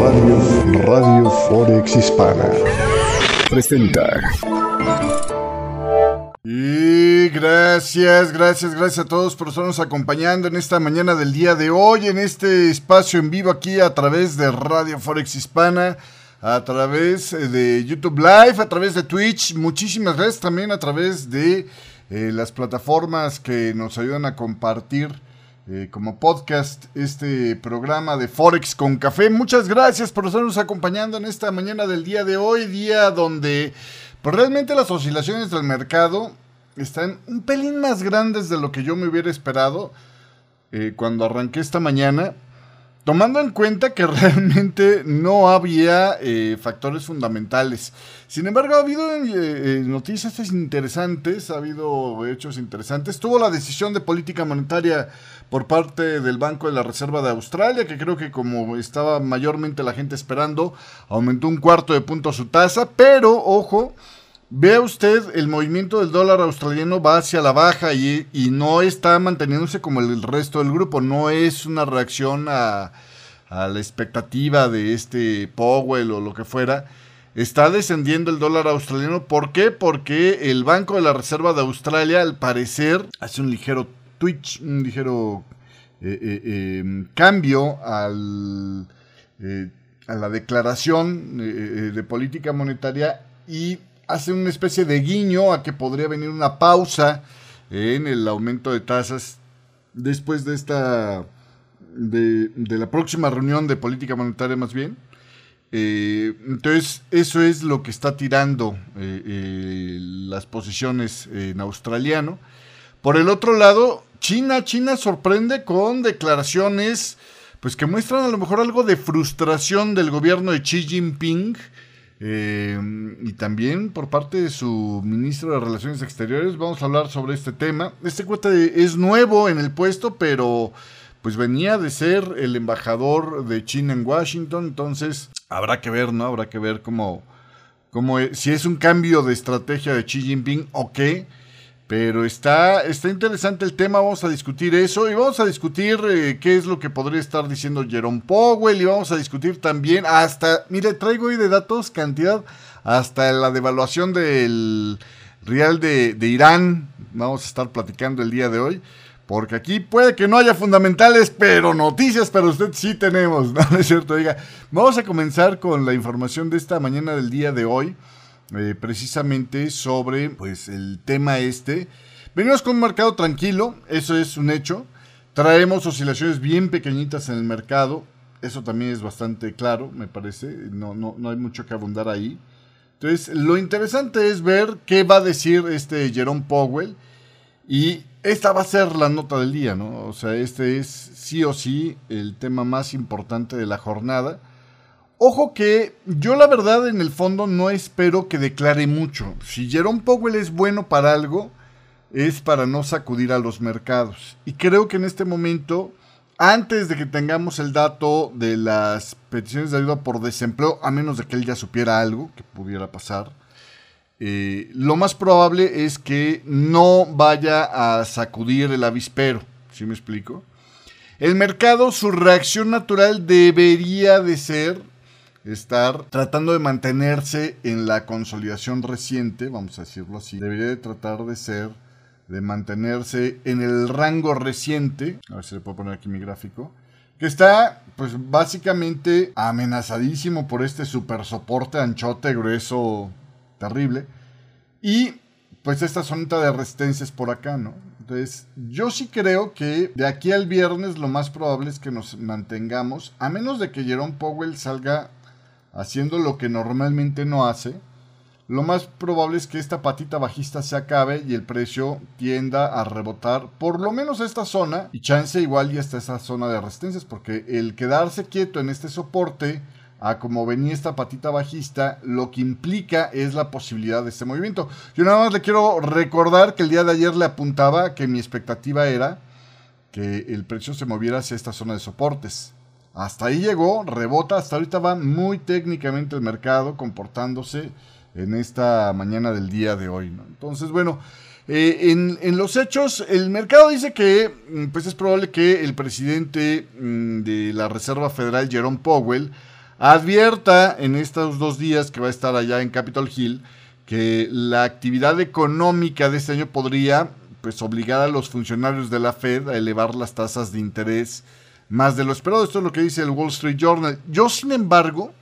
Radio, Radio Forex Hispana presenta. Y gracias, gracias, gracias a todos por estarnos acompañando en esta mañana del día de hoy, en este espacio en vivo aquí a través de Radio Forex Hispana, a través de YouTube Live, a través de Twitch. Muchísimas gracias también a través de eh, las plataformas que nos ayudan a compartir eh, como podcast este programa de Forex con Café. Muchas gracias por estarnos acompañando en esta mañana del día de hoy, día donde pues, realmente las oscilaciones del mercado están un pelín más grandes de lo que yo me hubiera esperado eh, cuando arranqué esta mañana. Tomando en cuenta que realmente no había eh, factores fundamentales. Sin embargo, ha habido eh, eh, noticias interesantes, ha habido hechos interesantes. Tuvo la decisión de política monetaria por parte del Banco de la Reserva de Australia, que creo que como estaba mayormente la gente esperando, aumentó un cuarto de punto su tasa. Pero, ojo, Vea usted, el movimiento del dólar australiano va hacia la baja y, no está manteniéndose como el resto del grupo. No es una reacción a, la expectativa de este Powell o lo que fuera. Está descendiendo el dólar australiano. ¿Por qué? Porque el Banco de la Reserva de Australia, al parecer, hace un ligero twitch, un ligero eh, eh, em, cambio al, eh, a la declaración de política monetaria y hace una especie de guiño a que podría venir una pausa en el aumento de tasas después de esta de, la próxima reunión de política monetaria más bien. Eh, entonces, eso es lo que está tirando eh, eh, las posiciones en australiano. Por el otro lado, China, China sorprende con declaraciones pues que muestran a lo mejor algo de frustración del gobierno de Xi Jinping eh, y también por parte de su ministro de Relaciones Exteriores vamos a hablar sobre este tema. Este cuate es nuevo en el puesto, pero pues venía de ser el embajador de China en Washington, entonces habrá que ver, ¿no? Habrá que ver cómo, cómo si es un cambio de estrategia de Xi Jinping o qué. Pero está, está interesante el tema, vamos a discutir eso y vamos a discutir eh, qué es lo que podría estar diciendo Jerome Powell y vamos a discutir también hasta, mire, traigo hoy de datos cantidad hasta la devaluación del real de, Irán, vamos a estar platicando el día de hoy. Porque aquí puede que no haya fundamentales, pero noticias para usted sí tenemos, ¿no, es cierto? Diga, vamos a comenzar con la información de esta mañana del día de hoy. Eh, precisamente sobre pues el tema este. Venimos con un mercado tranquilo, eso es un hecho. Traemos oscilaciones bien pequeñitas en el mercado, eso también es bastante claro, me parece, no, no, no hay mucho que abundar ahí. Entonces, lo interesante es ver qué va a decir este Jerome Powell y esta va a ser la nota del día, ¿no? O sea, este es sí o sí el tema más importante de la jornada. Ojo que yo la verdad en el fondo no espero que declare mucho. Si Jerome Powell es bueno para algo, es para no sacudir a los mercados. Y creo que en este momento, antes de que tengamos el dato de las peticiones de ayuda por desempleo, a menos de que él ya supiera algo que pudiera pasar, eh, lo más probable es que no vaya a sacudir el avispero. ¿Sí me explico? El mercado, su reacción natural debería de ser estar tratando de mantenerse en la consolidación reciente, vamos a decirlo así. Debería de tratar de ser, de mantenerse en el rango reciente. A ver si le puedo poner aquí mi gráfico. Que está, pues básicamente amenazadísimo por este super soporte anchote, grueso, terrible. Y pues esta zonita de resistencias por acá, ¿no? Entonces, yo sí creo que de aquí al viernes lo más probable es que nos mantengamos, a menos de que Jerome Powell salga haciendo lo que normalmente no hace, lo más probable es que esta patita bajista se acabe y el precio tienda a rebotar por lo menos esta zona y chance igual y hasta esa zona de resistencias porque el quedarse quieto en este soporte a como venía esta patita bajista, lo que implica es la posibilidad de este movimiento. Yo nada más le quiero recordar que el día de ayer le apuntaba que mi expectativa era que el precio se moviera hacia esta zona de soportes. Hasta ahí llegó, rebota, hasta ahorita va muy técnicamente el mercado comportándose en esta mañana del día de hoy. Entonces, bueno, Eh, en, los hechos, el mercado dice que mm, pues es probable que el presidente mm, de la Reserva Federal, Jerome Powell, advierta en estos dos días que va a estar allá en Capitol Hill que la actividad económica de este año podría pues obligar a los funcionarios de la Fed a elevar las tasas de interés más de lo esperado. Esto es lo que dice el Wall Street Journal. Yo, sin embargo,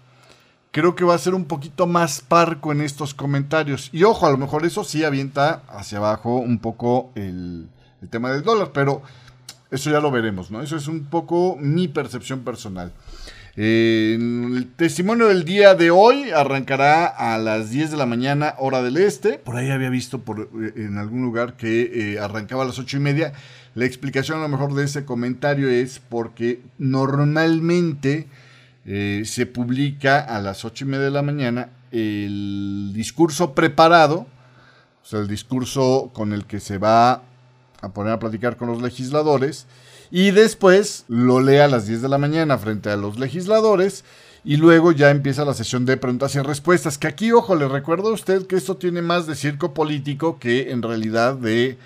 creo que va a ser un poquito más parco en estos comentarios. Y ojo, a lo mejor eso sí avienta hacia abajo un poco el, tema del dólar, pero eso ya lo veremos, ¿no? Eso es un poco mi percepción personal. el testimonio del día de hoy arrancará a las 10 de la mañana, hora del este. Por ahí había visto por, eh, en algún lugar que eh, arrancaba a las 8 y media. La explicación a lo mejor de ese comentario es porque normalmente eh, se publica a las ocho y media de la mañana el discurso preparado, o sea, el discurso con el que se va a poner a platicar con los legisladores, y después lo lee a las 10 de la mañana frente a los legisladores, y luego ya empieza la sesión de preguntas y respuestas, que aquí, ojo, le recuerdo a usted que esto tiene más de circo político que en realidad de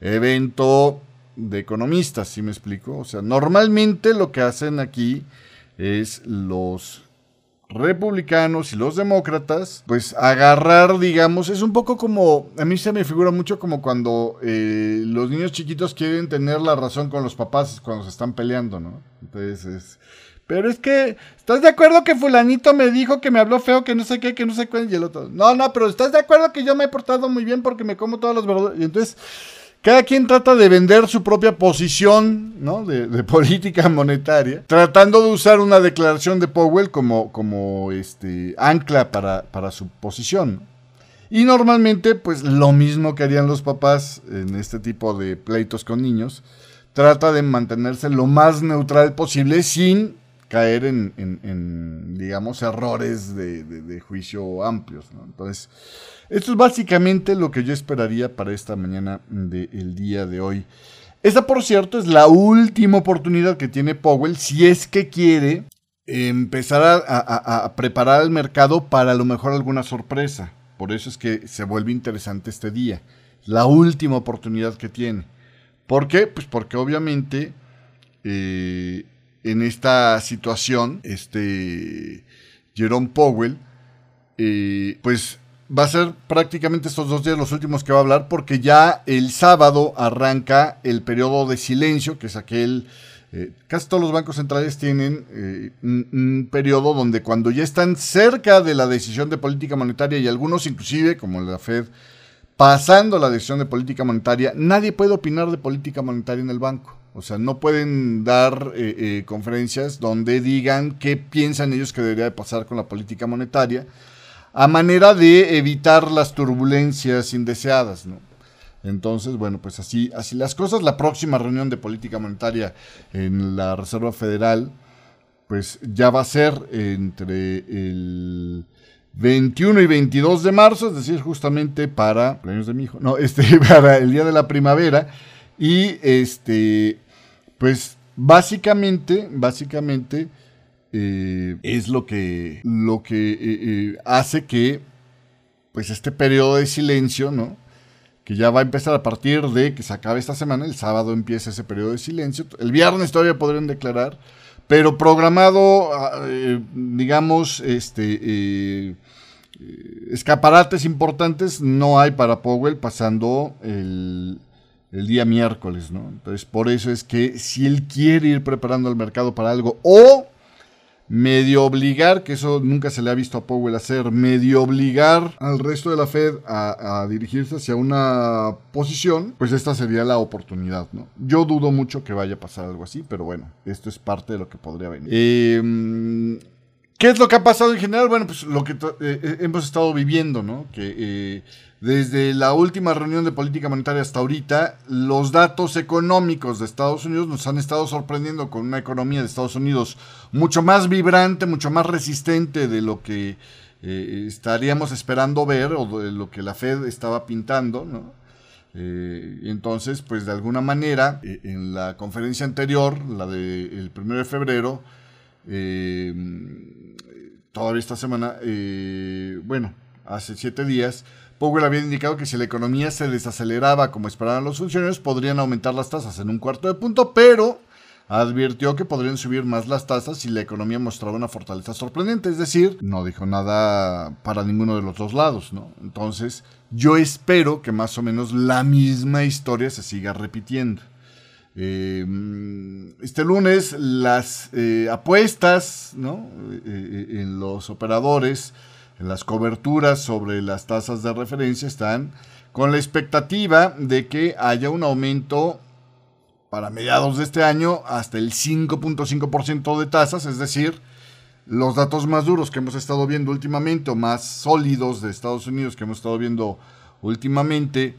evento de economistas, si me explico? O sea, normalmente lo que hacen aquí es los republicanos y los demócratas, pues agarrar, digamos, es un poco como, a mí se me figura mucho como cuando eh, los niños chiquitos quieren tener la razón con los papás cuando se están peleando, ¿no? Entonces es... Pero es que, ¿estás de acuerdo que fulanito me dijo que me habló feo, que no sé qué, que no sé cuál? Y el otro, no, no, pero ¿estás de acuerdo que yo me he portado muy bien porque me como todas las verdades? Y entonces cada quien trata de vender su propia posición ¿no? de, política monetaria, tratando de usar una declaración de Powell como, como este, ancla para, para su posición. Y normalmente, pues lo mismo que harían los papás en este tipo de pleitos con niños, trata de mantenerse lo más neutral posible sin caer en, digamos, errores de, juicio amplios. Entonces, esto es básicamente lo que yo esperaría para esta mañana del día de hoy. Esta, por cierto, es la última oportunidad que tiene Powell si es que quiere empezar a, preparar el mercado para a lo mejor alguna sorpresa. Por eso es que se vuelve interesante este día. La última oportunidad que tiene. ¿Por qué? Pues porque obviamente eh, en esta situación, este Jerome Powell, eh, pues va a ser prácticamente estos dos días los últimos que va a hablar, porque ya el sábado arranca el periodo de silencio, que es aquel... Eh, casi todos los bancos centrales tienen eh, un, periodo donde cuando ya están cerca de la decisión de política monetaria y algunos inclusive, como la Fed, pasando la decisión de política monetaria, nadie puede opinar de política monetaria en el banco. O sea, no pueden dar eh, eh, conferencias donde digan qué piensan ellos que debería de pasar con la política monetaria, a manera de evitar las turbulencias indeseadas, ¿no? Entonces, bueno, pues así, así las cosas. La próxima reunión de política monetaria en la Reserva Federal, pues ya va a ser entre el 21 y 22 de marzo, es decir, justamente para de mi hijo, no, este, para el día de la primavera. Y este, pues básicamente, básicamente eh, es lo que, lo que eh, eh, hace que, pues este periodo de silencio, ¿no? Que ya va a empezar a partir de que se acabe esta semana, el sábado empieza ese periodo de silencio, el viernes todavía podrían declarar, pero programado, ah, digamos, este escaparates importantes no hay para Powell pasando el, el día miércoles, ¿no? Entonces, por eso es que si él quiere ir preparando el mercado para algo o medio obligar, que eso nunca se le ha visto a Powell hacer, medio obligar al resto de la Fed a, dirigirse hacia una posición, pues esta sería la oportunidad, ¿no? Yo dudo mucho que vaya a pasar algo así, pero bueno, esto es parte de lo que podría venir. Eh, ¿Qué es lo que ha pasado en general? Bueno, pues lo que eh, eh, hemos estado viviendo, ¿no? Que eh, desde la última reunión de política monetaria hasta ahorita, los datos económicos de Estados Unidos nos han estado sorprendiendo con una economía de Estados Unidos mucho más vibrante, mucho más resistente de lo que estaríamos esperando ver o de lo que la Fed estaba pintando, ¿no? entonces, pues de alguna manera, en la conferencia anterior, la del 1 de febrero, todavía esta semana, eh, bueno, hace siete días, Powell había indicado que si la economía se desaceleraba como esperaban los funcionarios, podrían aumentar las tasas en un cuarto de punto, pero advirtió que podrían subir más las tasas si la economía mostraba una fortaleza sorprendente. Es decir, no dijo nada para ninguno de los dos lados, ¿no? Entonces, yo espero que más o menos la misma historia se siga repitiendo. Eh, este lunes las eh, apuestas ¿no? Eh, en los operadores, las coberturas sobre las tasas de referencia están con la expectativa de que haya un aumento para mediados de este año hasta el 5.5% de tasas, es decir, los datos más duros que hemos estado viendo últimamente o más sólidos de Estados Unidos que hemos estado viendo últimamente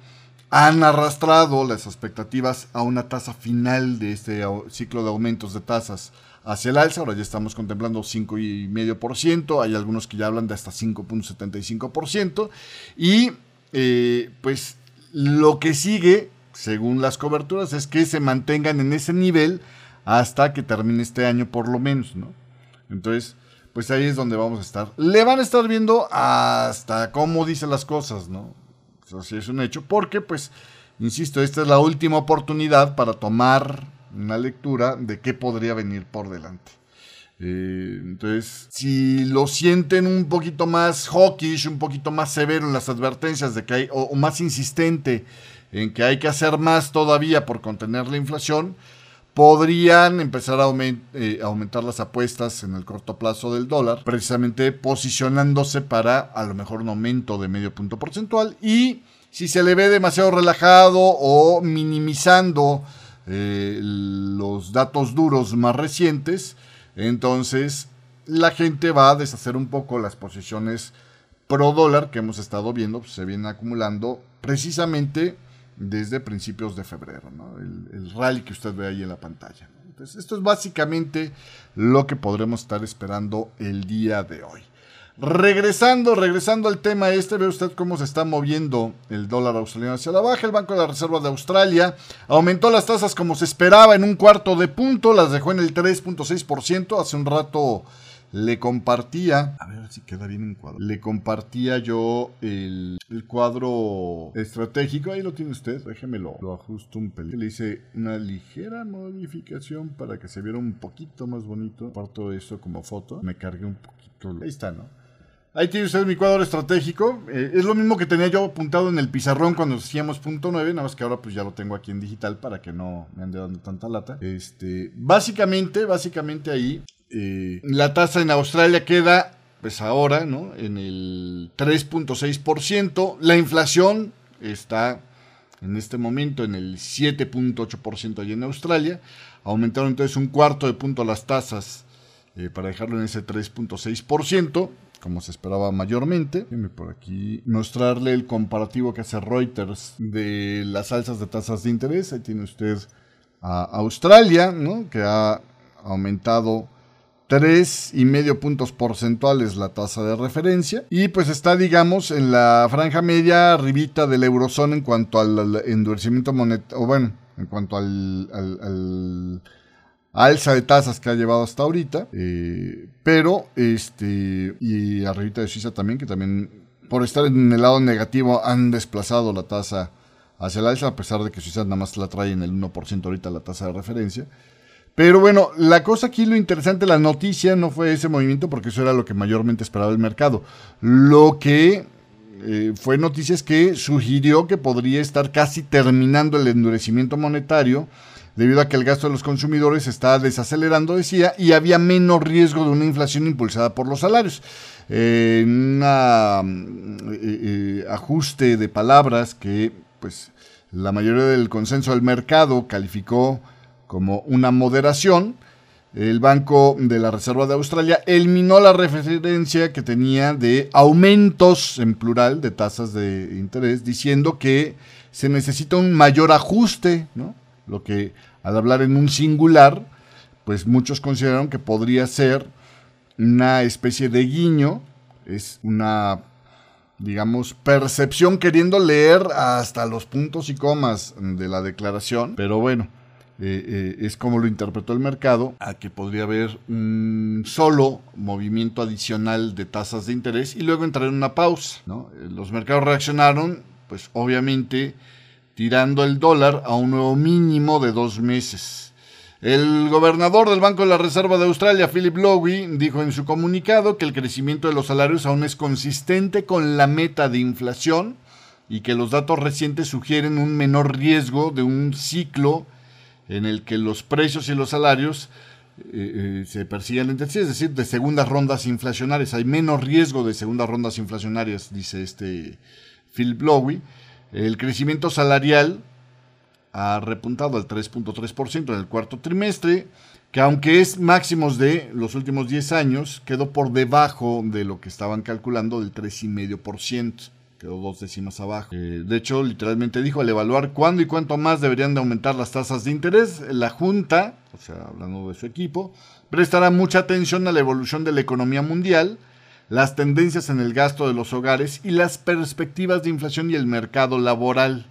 han arrastrado las expectativas a una tasa final de este ciclo de aumentos de tasas hacia el alza. Ahora ya estamos contemplando 5,5%, hay algunos que ya hablan de hasta 5.75%. Y eh, pues lo que sigue según las coberturas, es que se mantengan en ese nivel hasta que termine este año por lo menos, ¿no? Entonces, pues ahí es donde vamos a estar. Le van a estar viendo hasta cómo dice las cosas, ¿no? Eso sí es un hecho, porque pues, insisto, esta es la última oportunidad para tomar una lectura de qué podría venir por delante. Eh, entonces, si lo sienten un poquito más hawkish, un poquito más severo en las advertencias de que hay, o más insistente en que hay que hacer más todavía por contener la inflación, podrían empezar a eh, aumentar las apuestas en el corto plazo del dólar, precisamente posicionándose para a lo mejor un aumento de medio punto porcentual y si se le ve demasiado relajado o minimizando eh, los datos duros más recientes, entonces la gente va a deshacer un poco las posiciones pro dólar que hemos estado viendo, pues, se vienen acumulando precisamente desde principios de febrero, el, rally que usted ve ahí en la pantalla. Entonces, esto es básicamente lo que podremos estar esperando el día de hoy. Regresando, regresando al tema este, ve usted cómo se está moviendo el dólar australiano hacia la baja. El Banco de la Reserva de Australia aumentó las tasas como se esperaba en un cuarto de punto, las dejó en el 3.6%. Hace un rato le compartía, a ver si queda bien en cuadro, le compartía yo el, cuadro estratégico, ahí lo tiene usted, déjemelo, lo ajusto un pelín. Le hice una ligera modificación para que se viera un poquito más bonito. Parto esto como foto, me cargué un poquito. Ahí está, ¿no? Ahí tiene usted mi cuadro estratégico. Eh, es lo mismo que tenía yo apuntado en el pizarrón cuando hacíamos punto 9, nada más que ahora pues ya lo tengo aquí en digital para que no me ande dando tanta lata. Este, básicamente, básicamente ahí eh, la tasa en Australia queda, pues ahora, ¿no? En el 3.6%. La inflación está en este momento en el 7.8% allí en Australia. Aumentaron entonces un cuarto de punto las tasas eh, para dejarlo en ese 3.6%, como se esperaba mayormente. Déjeme por aquí mostrarle el comparativo que hace Reuters de las alzas de tasas de interés. Ahí tiene usted a Australia, ¿no? que ha aumentado tres y medio puntos porcentuales la tasa de referencia y pues está digamos en la franja media arribita del eurozona en cuanto al, endurecimiento monetario o bueno en cuanto al, alza de tasas que ha llevado hasta ahorita eh, pero este y arribita de Suiza también que también por estar en el lado negativo han desplazado la tasa hacia el alza a pesar de que Suiza nada más la trae en el 1% ahorita la tasa de referencia pero bueno, la cosa aquí, lo interesante, la noticia no fue ese movimiento porque eso era lo que mayormente esperaba el mercado. Lo que eh, fue noticia es que sugirió que podría estar casi terminando el endurecimiento monetario debido a que el gasto de los consumidores está desacelerando, decía, y había menos riesgo de una inflación impulsada por los salarios. Eh, un eh, ajuste de palabras que pues la mayoría del consenso del mercado calificó como una moderación. El Banco de la Reserva de Australia eliminó la referencia que tenía de aumentos en plural de tasas de interés, diciendo que se necesita un mayor ajuste, ¿no? Lo que al hablar en un singular, pues muchos consideraron que podría ser una especie de guiño, es una, digamos, percepción queriendo leer hasta los puntos y comas de la declaración, pero bueno, eh, es como lo interpretó el mercado, a que podría haber un solo movimiento adicional de tasas de interés y luego entrar en una pausa. Los mercados reaccionaron, pues obviamente, tirando el dólar a un nuevo mínimo de dos meses. El gobernador del Banco de la Reserva de Australia, Philip Lowe, dijo en su comunicado que el crecimiento de los salarios aún es consistente con la meta de inflación y que los datos recientes sugieren un menor riesgo de un ciclo en el que los precios y los salarios eh, eh, se persiguen entre sí, es decir, de segundas rondas inflacionarias. Hay menos riesgo de segundas rondas inflacionarias, dice este Philip Lowe. El crecimiento salarial ha repuntado al 3.3% en el cuarto trimestre, que aunque es máximos de los últimos 10 años, quedó por debajo de lo que estaban calculando del 3,5% quedó dos décimas abajo. Eh, de hecho, literalmente dijo, al evaluar cuándo y cuánto más deberían de aumentar las tasas de interés, la Junta, o sea, hablando de su equipo, prestará mucha atención a la evolución de la economía mundial, las tendencias en el gasto de los hogares y las perspectivas de inflación y el mercado laboral.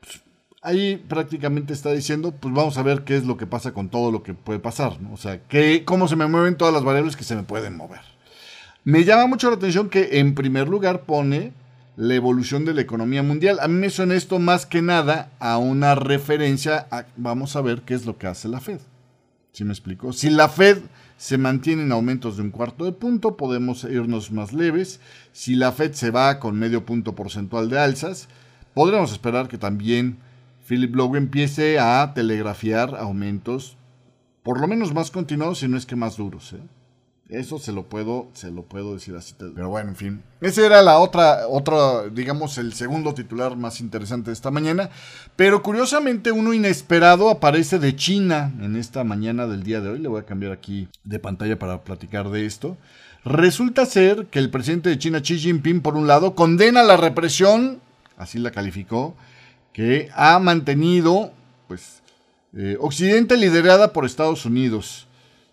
Pues, ahí prácticamente está diciendo, pues vamos a ver qué es lo que pasa con todo lo que puede pasar, O sea, que, cómo se me mueven todas las variables que se me pueden mover. Me llama mucho la atención que en primer lugar pone la evolución de la economía mundial. A mí me suena esto más que nada a una referencia a, vamos a ver qué es lo que hace la Fed. ¿Sí me explico? Si la Fed se mantiene en aumentos de un cuarto de punto, podemos irnos más leves. Si la Fed se va con medio punto porcentual de alzas, podremos esperar que también Philip Lowe empiece a telegrafiar aumentos, por lo menos más continuados, si no es que más duros. ¿eh? Eso se lo puedo, se lo puedo decir así. Pero bueno, en fin. Ese era la otra, otra, digamos, el segundo titular más interesante de esta mañana. Pero curiosamente, uno inesperado aparece de China en esta mañana del día de hoy. Le voy a cambiar aquí de pantalla para platicar de esto. Resulta ser que el presidente de China, Xi Jinping, por un lado, condena la represión, así la calificó, que ha mantenido, pues, eh, Occidente liderada por Estados Unidos.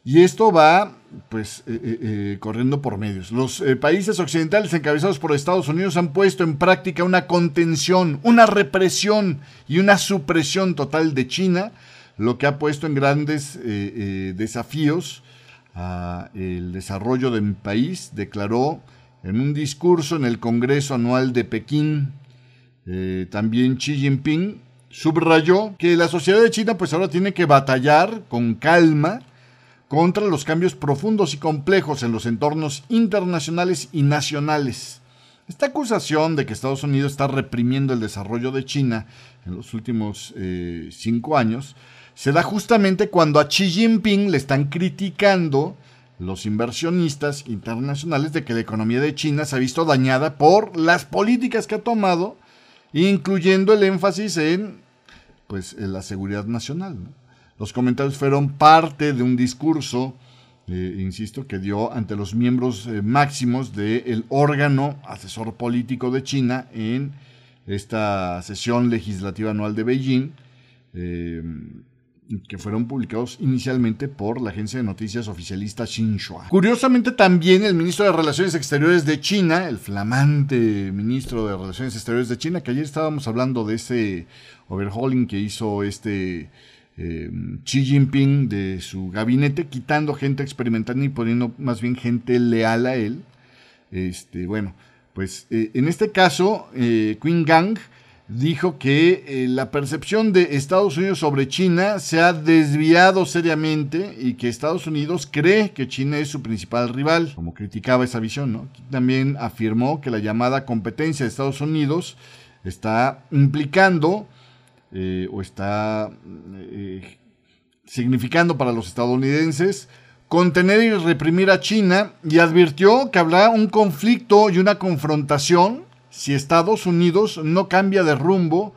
Y esto va pues eh, eh, eh, corriendo por medios. Los países occidentales encabezados por Estados Unidos han puesto en práctica una contención, una represión y una supresión total de China, lo que ha puesto en grandes desafíos el desarrollo de mi país, declaró en un discurso en el Congreso Anual de Pekín. también Xi Jinping subrayó que la sociedad de China pues ahora tiene que batallar con calma contra los cambios profundos y complejos en los entornos internacionales y nacionales. Esta acusación de que Estados Unidos está reprimiendo el desarrollo de China en los últimos eh, cinco años se da justamente cuando a Xi Jinping le están criticando los inversionistas internacionales de que la economía de China se ha visto dañada por las políticas que ha tomado, incluyendo el énfasis en, pues, en la seguridad nacional. Los comentarios fueron parte de un discurso, eh, insisto, que dio ante los miembros eh, máximos del órgano asesor político de China en esta sesión legislativa anual de Beijing, eh, que fueron publicados inicialmente por la agencia de noticias oficialista Xinhua. Curiosamente también el ministro de Relaciones Exteriores de China, el flamante ministro de Relaciones Exteriores de China, que ayer estábamos hablando de ese overhauling que hizo este eh, Xi Jinping de su gabinete, quitando gente experimental y poniendo más bien gente leal a él. Este, bueno, pues eh, en este caso, eh, Queen Gang dijo que la percepción de Estados Unidos sobre China se ha desviado seriamente y que Estados Unidos cree que China es su principal rival, como criticaba esa visión, ¿no? También afirmó que la llamada competencia de Estados Unidos está implicando eh, o está eh, significando para los estadounidenses contener y reprimir a China y advirtió que habrá un conflicto y una confrontación si Estados Unidos no cambia de rumbo,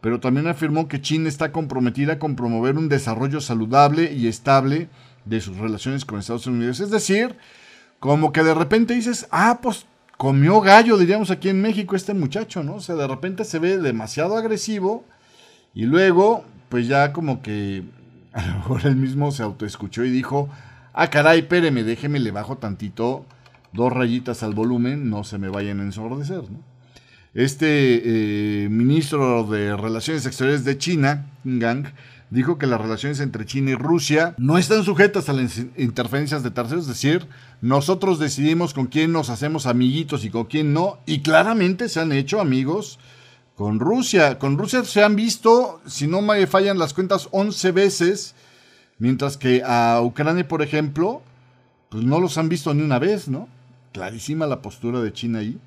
pero también afirmó que China está comprometida con promover un desarrollo saludable y estable de sus relaciones con Estados Unidos. Es decir, como que de repente dices, ah, pues comió gallo, diríamos aquí en México, este muchacho, ¿no? O sea, de repente se ve demasiado agresivo y luego, pues ya como que a lo mejor él mismo se autoescuchó y dijo, ah, caray, espéreme, déjeme, le bajo tantito, dos rayitas al volumen, no se me vayan a ensordecer. Este eh, ministro de Relaciones Exteriores de China, Gang, dijo que las relaciones entre China y Rusia no están sujetas a las interferencias de terceros, es decir, nosotros decidimos con quién nos hacemos amiguitos y con quién no, y claramente se han hecho amigos con Rusia. Con Rusia se han visto, si no me fallan las cuentas, 11 veces, mientras que a Ucrania, por ejemplo, pues no los han visto ni una vez, ¿no? Clarísima la postura de China ahí.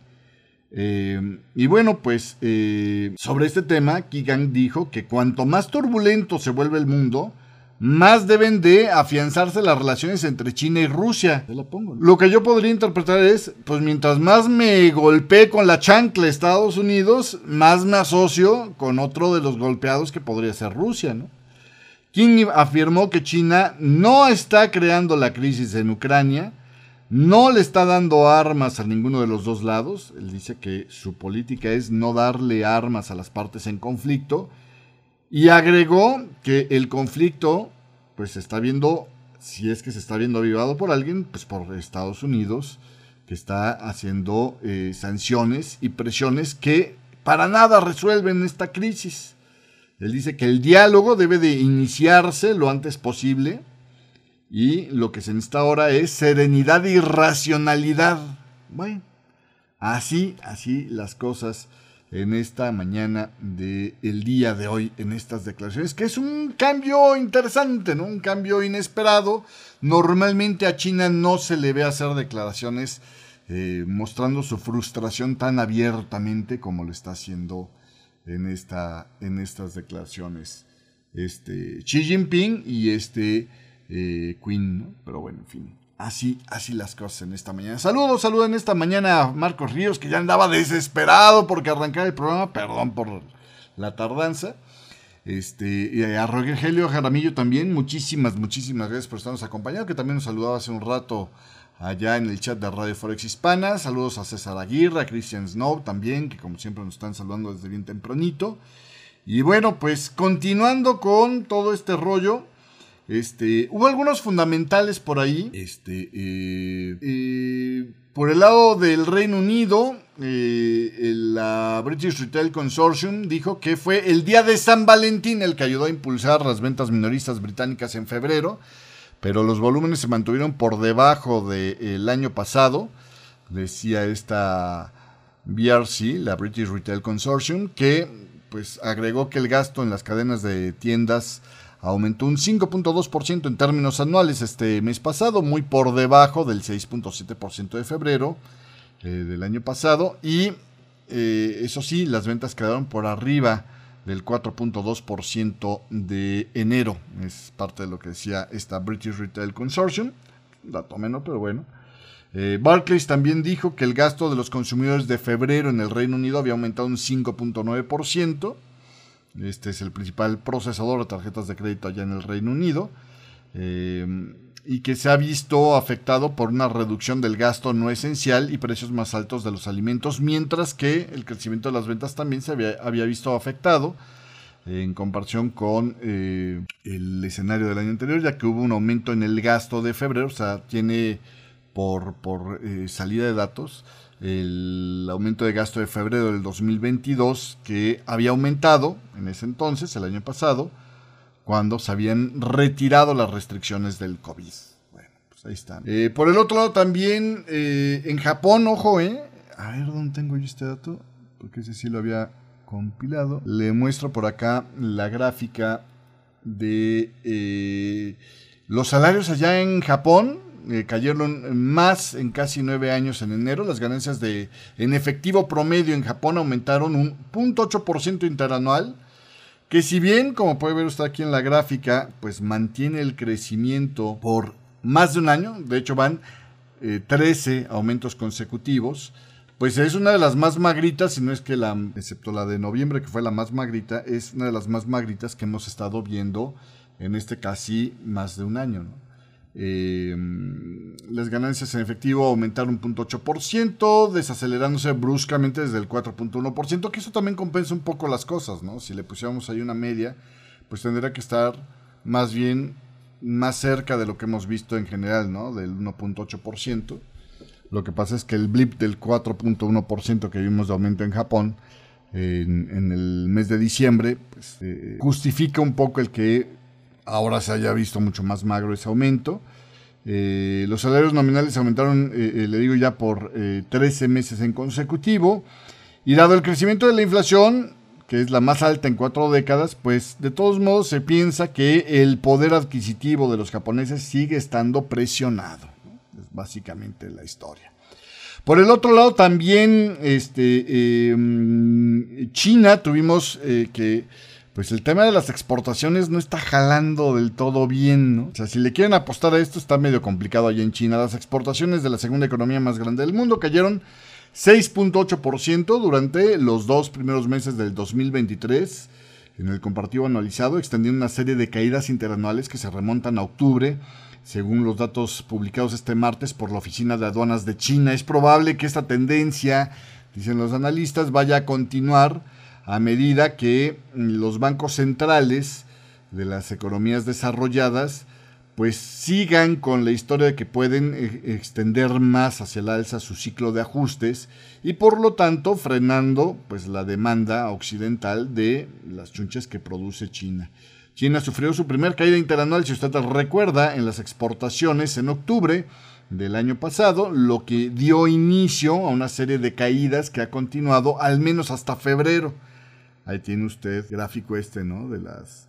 Eh, y bueno, pues eh, sobre este tema, Kigan dijo que cuanto más turbulento se vuelve el mundo, más deben de afianzarse las relaciones entre China y Rusia. Lo, pongo, Lo que yo podría interpretar es, pues mientras más me golpee con la chancla Estados Unidos, más me asocio con otro de los golpeados que podría ser Rusia, ¿no? King afirmó que China no está creando la crisis en Ucrania, no le está dando armas a ninguno de los dos lados. Él dice que su política es no darle armas a las partes en conflicto. Y agregó que el conflicto, pues se está viendo, si es que se está viendo avivado por alguien, pues por Estados Unidos, que está haciendo eh, sanciones y presiones que para nada resuelven esta crisis. Él dice que el diálogo debe de iniciarse lo antes posible y lo que se necesita ahora es serenidad y racionalidad. Bueno, así, así las cosas en esta mañana del día de hoy, en estas declaraciones, que es un cambio interesante, ¿no? Un cambio inesperado. Normalmente a China no se le ve hacer declaraciones eh, mostrando su frustración tan abiertamente como lo está haciendo en, esta, en estas declaraciones este, Xi Jinping y este eh, Queen, pero bueno, en fin. Así, así las cosas en esta mañana. Saludos, saludos en esta mañana a Marcos Ríos, que ya andaba desesperado porque arrancar el programa. Perdón por la tardanza. Este, y a Rogelio Jaramillo también, muchísimas, muchísimas gracias por estarnos acompañando, que también nos saludaba hace un rato allá en el chat de Radio Forex Hispana. Saludos a César Aguirre, a Christian Snow también, que como siempre nos están saludando desde bien tempranito. Y bueno, pues continuando con todo este rollo, este, hubo algunos fundamentales por ahí. Este, eh, eh, por el lado del Reino Unido, eh, la British Retail Consortium dijo que fue el día de San Valentín el que ayudó a impulsar las ventas minoristas británicas en febrero, pero los volúmenes se mantuvieron por debajo del año pasado, decía esta BRC, la British Retail Consortium, que pues agregó que el gasto en las cadenas de tiendas aumentó un 5.2% en términos anuales este mes pasado, muy por debajo del 6.7% de febrero eh, del año pasado. Y eh, eso sí, las ventas quedaron por arriba del 4.2% de enero. Es parte de lo que decía esta British Retail Consortium. Dato menos, pero bueno. Eh, Barclays también dijo que el gasto de los consumidores de febrero en el Reino Unido había aumentado un 5.9%. Este es el principal procesador de tarjetas de crédito allá en el Reino Unido. Eh, y que se ha visto afectado por una reducción del gasto no esencial y precios más altos de los alimentos, mientras que el crecimiento de las ventas también se había, visto afectado en comparación con eh, el escenario del año anterior, ya que hubo un aumento en el gasto de febrero, o sea, tiene por, por eh, salida de datos el aumento de gasto de febrero del 2022 que había aumentado en ese entonces, el año pasado, cuando se habían retirado las restricciones del COVID. Bueno, pues ahí están. Eh, por el otro lado también, eh, en Japón, ojo, ¿eh? A ver, ¿dónde tengo yo este dato? Porque ese sí lo había compilado. Le muestro por acá la gráfica de eh, los salarios allá en Japón eh, cayeron más en casi nueve años en enero. Las ganancias de, en efectivo promedio en Japón aumentaron un 0.8% interanual, que si bien, como puede ver usted aquí en la gráfica, pues mantiene el crecimiento por más de un año, de hecho van 13 eh, aumentos consecutivos, pues es una de las más magritas, si no es que la, excepto la de noviembre, que fue la más magrita, es una de las más magritas que hemos estado viendo en este casi más de un año. ¿no? Eh, las ganancias en efectivo aumentaron un 0.8%, desacelerándose bruscamente desde el 4.1%, que eso también compensa un poco las cosas, ¿no? Si le pusiéramos ahí una media, pues tendría que estar más bien más cerca de lo que hemos visto en general, ¿no? Del 1.8%. Lo que pasa es que el blip del 4.1% que vimos de aumento en Japón, en, el mes de diciembre, pues, eh, justifica un poco el que ahora se haya visto mucho más magro ese aumento. Eh, los salarios nominales aumentaron, eh, le digo ya, por 13 meses en consecutivo. Y dado el crecimiento de la inflación, que es la más alta en cuatro décadas, pues de todos modos se piensa que el poder adquisitivo de los japoneses sigue estando presionado. Es básicamente la historia. Por el otro lado, también este, em, China tuvimos eh, que, pues el tema de las exportaciones no está jalando del todo bien, ¿no? O sea, si le quieren apostar a esto, está medio complicado allá en China. Las exportaciones de la segunda economía más grande del mundo cayeron 6.8% durante los dos primeros meses del 2023 en el comparativo anualizado, extendiendo una serie de caídas interanuales que se remontan a octubre según los datos publicados este martes por la Oficina de Aduanas de China. Es probable que esta tendencia, dicen los analistas, vaya a continuar a medida que los bancos centrales de las economías desarrolladas pues sigan con la historia de que pueden eh, extender más hacia el alza su ciclo de ajustes y por lo tanto frenando pues la demanda occidental de las chunches que produce China. China sufrió su primer caída interanual, si usted recuerda, en las exportaciones en octubre del año pasado, lo que dio inicio a una serie de caídas que ha continuado al menos hasta febrero. Ahí tiene usted gráfico este, ¿no? De las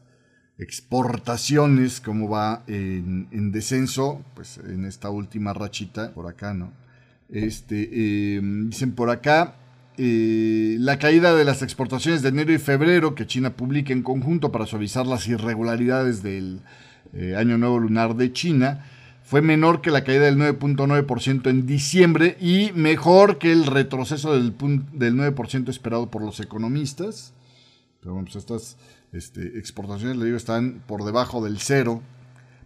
exportaciones, cómo va en, descenso, pues en esta última rachita, por acá, ¿no? Este, eh, dicen por acá, eh, la caída de las exportaciones de enero y febrero que China publica en conjunto para suavizar las irregularidades del eh, año nuevo lunar de China fue menor que la caída del 9.9% en diciembre y mejor que el retroceso del, del 9% esperado por los economistas. Pero bueno, pues estas este, exportaciones, le digo, están por debajo del cero.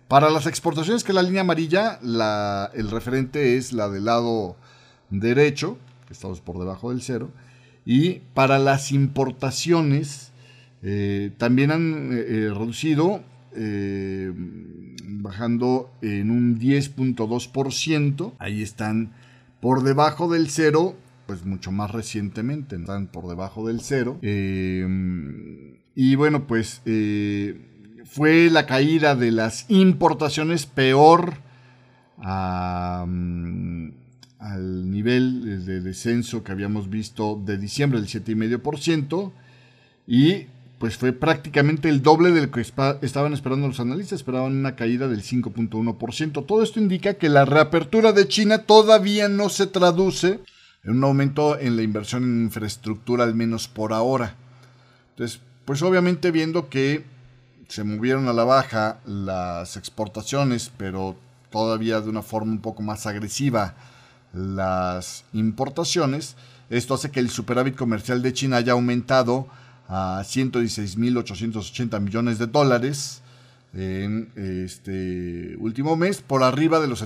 Para las exportaciones, que la línea amarilla, la, el referente es la del lado derecho, estamos por debajo del cero. Y para las importaciones eh, también han eh, eh, reducido, bajando en un 10.2%. Ahí están por debajo del cero, pues mucho más recientemente, están por debajo del cero. y bueno, pues fue la caída de las importaciones peor a al nivel de descenso que habíamos visto de diciembre del 7,5% y pues fue prácticamente el doble de lo que estaban esperando los analistas, esperaban una caída del 5.1%. Todo esto indica que la reapertura de China todavía no se traduce en un aumento en la inversión en infraestructura, al menos por ahora. Entonces, pues obviamente viendo que se movieron a la baja las exportaciones, pero todavía de una forma un poco más agresiva las importaciones. Esto hace que el superávit comercial de China haya aumentado a 116.880 millones de dólares en este último mes, por arriba de los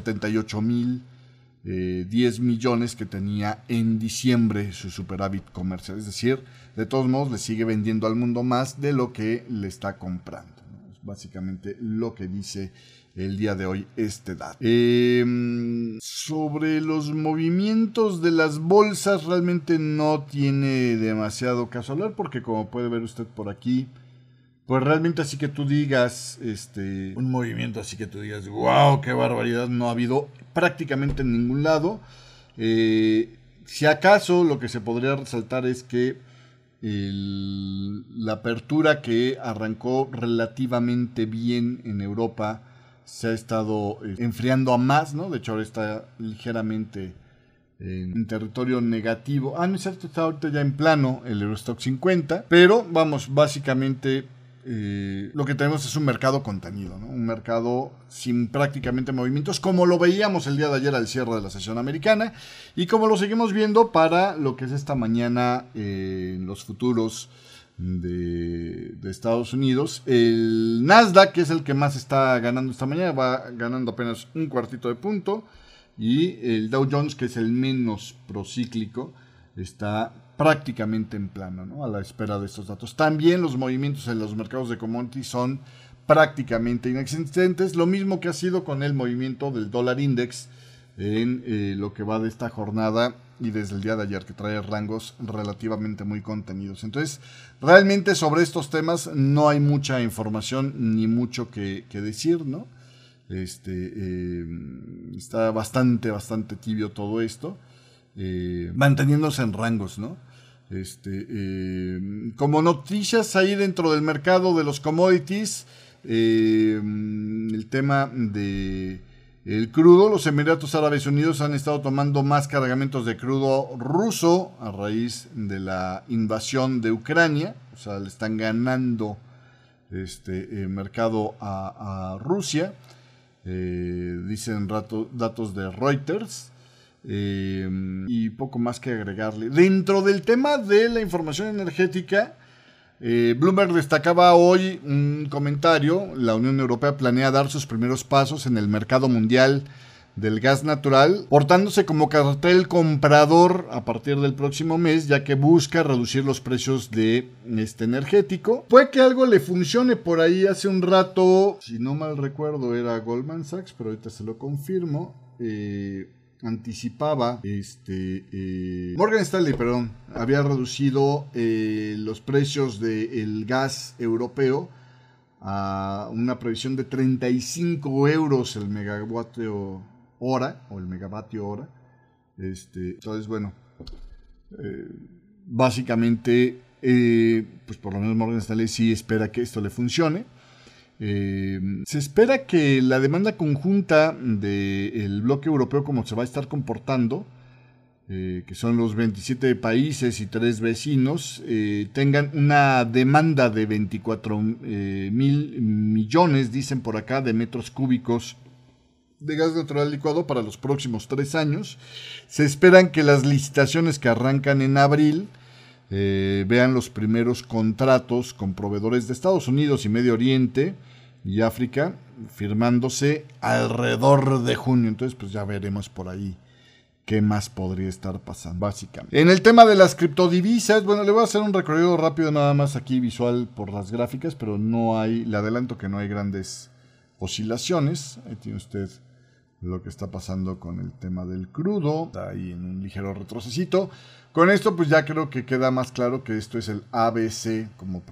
78.010 10 millones que tenía en diciembre su superávit comercial. Es decir, de todos modos le sigue vendiendo al mundo más de lo que le está comprando. Es básicamente lo que dice el día de hoy este dato. Em, sobre los movimientos de las bolsas realmente no tiene demasiado caso hablar porque como puede ver usted por aquí, pues realmente así que tú digas, este, un movimiento así que tú digas, wow, qué barbaridad, no ha habido prácticamente en ningún lado. Eh, si acaso lo que se podría resaltar es que la apertura que arrancó relativamente bien en Europa, se ha estado eh, enfriando a más, ¿no? De hecho, ahora está ligeramente en territorio negativo. Ah, no es cierto, está ahorita ya en plano el Eurostock 50, pero vamos, básicamente eh, lo que tenemos es un mercado contenido, un mercado sin prácticamente movimientos, como lo veíamos el día de ayer al cierre de la sesión americana y como lo seguimos viendo para lo que es esta mañana eh, en los futuros de, Estados Unidos. El Nasdaq, que es el que más está ganando esta mañana, va ganando apenas un cuartito de punto. Y el Dow Jones, que es el menos procíclico, está prácticamente en plano, a la espera de estos datos. También los movimientos en los mercados de commodities son prácticamente inexistentes, lo mismo que ha sido con el movimiento del dólar index en eh, lo que va de esta jornada y desde el día de ayer, que trae rangos relativamente muy contenidos. Entonces, realmente sobre estos temas no hay mucha información ni mucho que, decir, ¿no? Este, eh, está bastante, bastante tibio todo esto, eh, manteniéndose en rangos, ¿no? Este, como noticias ahí dentro del mercado de los commodities, el tema de el crudo, los Emiratos Árabes Unidos han estado tomando más cargamentos de crudo ruso a raíz de la invasión de Ucrania. O sea, le están ganando este eh, mercado a, Rusia. Eh, dicen datos de Reuters. Eh, y poco más que agregarle. Dentro del tema de la información energética, eh, Bloomberg destacaba hoy un comentario, la Unión Europea planea dar sus primeros pasos en el mercado mundial del gas natural, portándose como cartel comprador a partir del próximo mes, ya que busca reducir los precios de este energético. Puede que algo le funcione por ahí hace un rato, si no mal recuerdo era Goldman Sachs, pero ahorita se lo confirmo. Eh, anticipaba, este, eh, Morgan Stanley, perdón, había reducido eh, los precios del gas europeo a una previsión de 35 euros el megavatio hora o el megavatio hora. Este, entonces, bueno, eh, básicamente, pues por lo menos Morgan Stanley sí espera que esto le funcione. Eh, se espera que la demanda conjunta del bloque europeo, como se va a estar comportando, eh, que son los 27 países y tres vecinos, eh, tengan una demanda de 24 mil millones, dicen por acá, de metros cúbicos de gas natural licuado para los próximos tres años. Se esperan que las licitaciones que arrancan en abril vean los primeros contratos con proveedores de Estados Unidos y Medio Oriente y África firmándose alrededor de junio. Entonces, pues ya veremos por ahí qué más podría estar pasando, básicamente. En el tema de las criptodivisas, bueno, le voy a hacer un recorrido rápido nada más aquí visual por las gráficas, pero no hay, le adelanto que no hay grandes oscilaciones. Ahí tiene usted lo que está pasando con el tema del crudo, está ahí en un ligero retrocesito. Con esto, pues ya creo que queda más claro que esto es el ABC como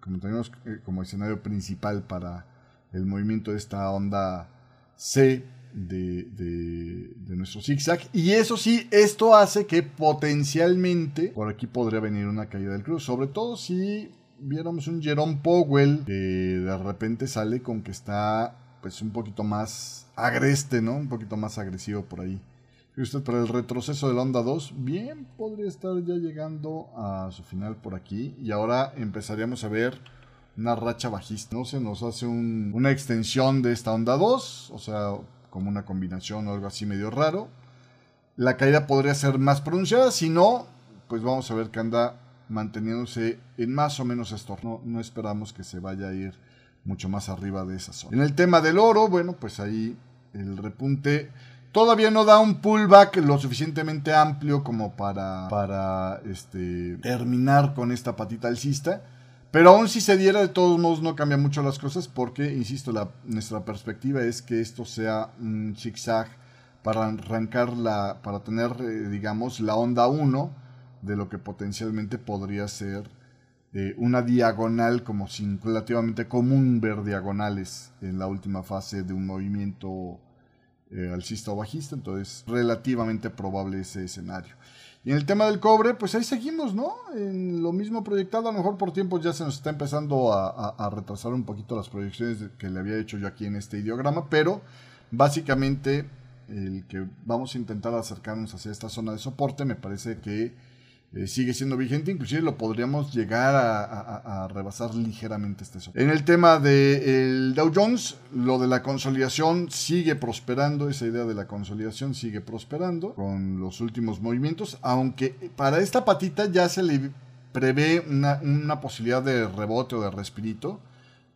como tenemos eh, como escenario principal para el movimiento de esta onda C de, de, nuestro zigzag. Y eso sí, esto hace que potencialmente por aquí podría venir una caída del cruz. Sobre todo si viéramos un Jerome Powell que de repente sale con que está pues un poquito más agreste, ¿no? Un poquito más agresivo por ahí. Y usted para el retroceso de la onda 2, bien podría estar ya llegando a su final por aquí. Y ahora empezaríamos a ver una racha bajista. No se nos hace una extensión de esta onda 2, o sea, como una combinación o algo así medio raro. La caída podría ser más pronunciada, si no, pues vamos a ver que anda manteniéndose en más o menos esto. No, no esperamos que se vaya a ir mucho más arriba de esa zona. En el tema del oro, bueno, pues ahí el repunte Todavía no da un pullback lo suficientemente amplio como para, para este, terminar con esta patita alcista. Pero aún si se diera, de todos modos no cambia mucho las cosas porque, insisto, nuestra perspectiva es que esto sea un zigzag para arrancar la, para tener, eh, digamos, la onda 1 de lo que potencialmente podría ser eh, una diagonal como relativamente común ver diagonales en la última fase de un movimiento eh, alcista o bajista, entonces relativamente probable ese escenario. Y en el tema del cobre, pues ahí seguimos, ¿no? En lo mismo proyectado, a lo mejor por tiempo ya se nos está empezando a, retrasar un poquito las proyecciones que le había hecho yo aquí en este ideograma, pero básicamente el que vamos a intentar acercarnos hacia esta zona de soporte me parece que eh, sigue siendo vigente, inclusive lo podríamos llegar a, rebasar ligeramente este soporte. En el tema del Dow Jones, lo de la consolidación sigue prosperando, esa idea de la consolidación sigue prosperando con los últimos movimientos, aunque para esta patita ya se le prevé una, una posibilidad de rebote o de respirito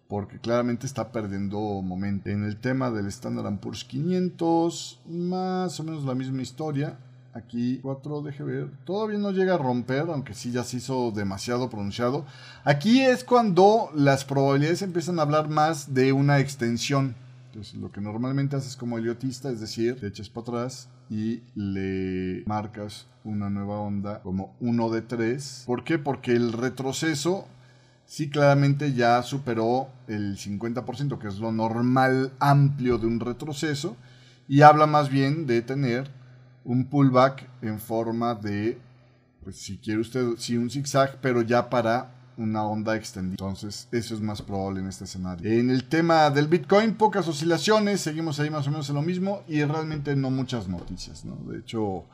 porque claramente está perdiendo momento. En el tema del Standard Poor's 500, más o menos la misma historia. Aquí 4, deje ver. Todavía no llega a romper, aunque sí ya se hizo demasiado pronunciado. Aquí es cuando las probabilidades empiezan a hablar más de una extensión. Entonces, lo que normalmente haces como heliotista es decir, te echas para atrás y le marcas una nueva onda como 1 de 3. ¿Por qué? Porque el retroceso sí claramente ya superó el 50%, que es lo normal amplio de un retroceso, y habla más bien de tener un pullback en forma de, pues si quiere usted, sí un zigzag, pero ya para una onda extendida. Entonces, eso es más probable en este escenario. En el tema del Bitcoin, pocas oscilaciones, seguimos ahí más o menos en lo mismo y realmente no muchas noticias, ¿no? De hecho,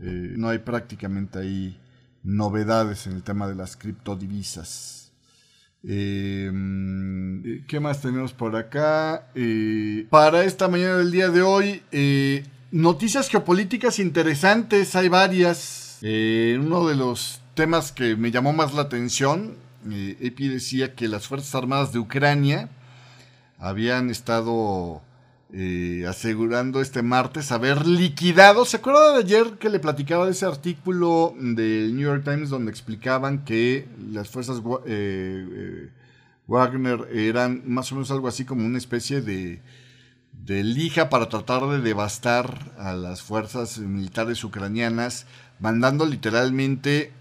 eh, no hay prácticamente ahí novedades en el tema de las criptodivisas. Em, eh, ¿Qué más tenemos por acá? Eh, para esta mañana del día de hoy, noticias geopolíticas interesantes, hay varias. uno de los temas que me llamó más la atención, eh, Epi decía que las Fuerzas Armadas de Ucrania habían estado eh, asegurando este martes haber liquidado. ¿Se acuerda de ayer que le platicaba de ese artículo del New York Times donde explicaban que las fuerzas eh, Wagner eran más o menos algo así como una especie de, de lija para tratar de devastar a las fuerzas militares ucranianas, mandando literalmente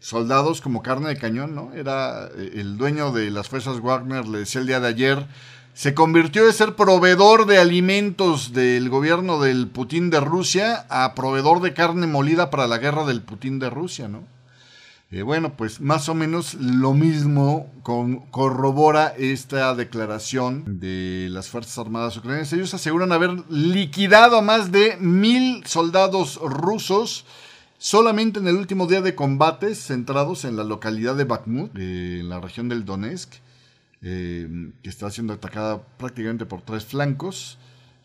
soldados como carne de cañón, ¿no? Era eh, el dueño de las fuerzas Wagner, le decía el día de ayer, se convirtió de ser proveedor de alimentos del gobierno del Putin de Rusia a proveedor de carne molida para la guerra del Putin de Rusia, ¿no? Eh, bueno, pues más o menos lo mismo corrobora esta declaración de las Fuerzas Armadas ucranianas. Ellos aseguran haber liquidado a más de mil soldados rusos Solamente en el último día de combates centrados en la localidad de Bakhmut, eh, en la región del Donetsk, eh, que está siendo atacada prácticamente por tres flancos.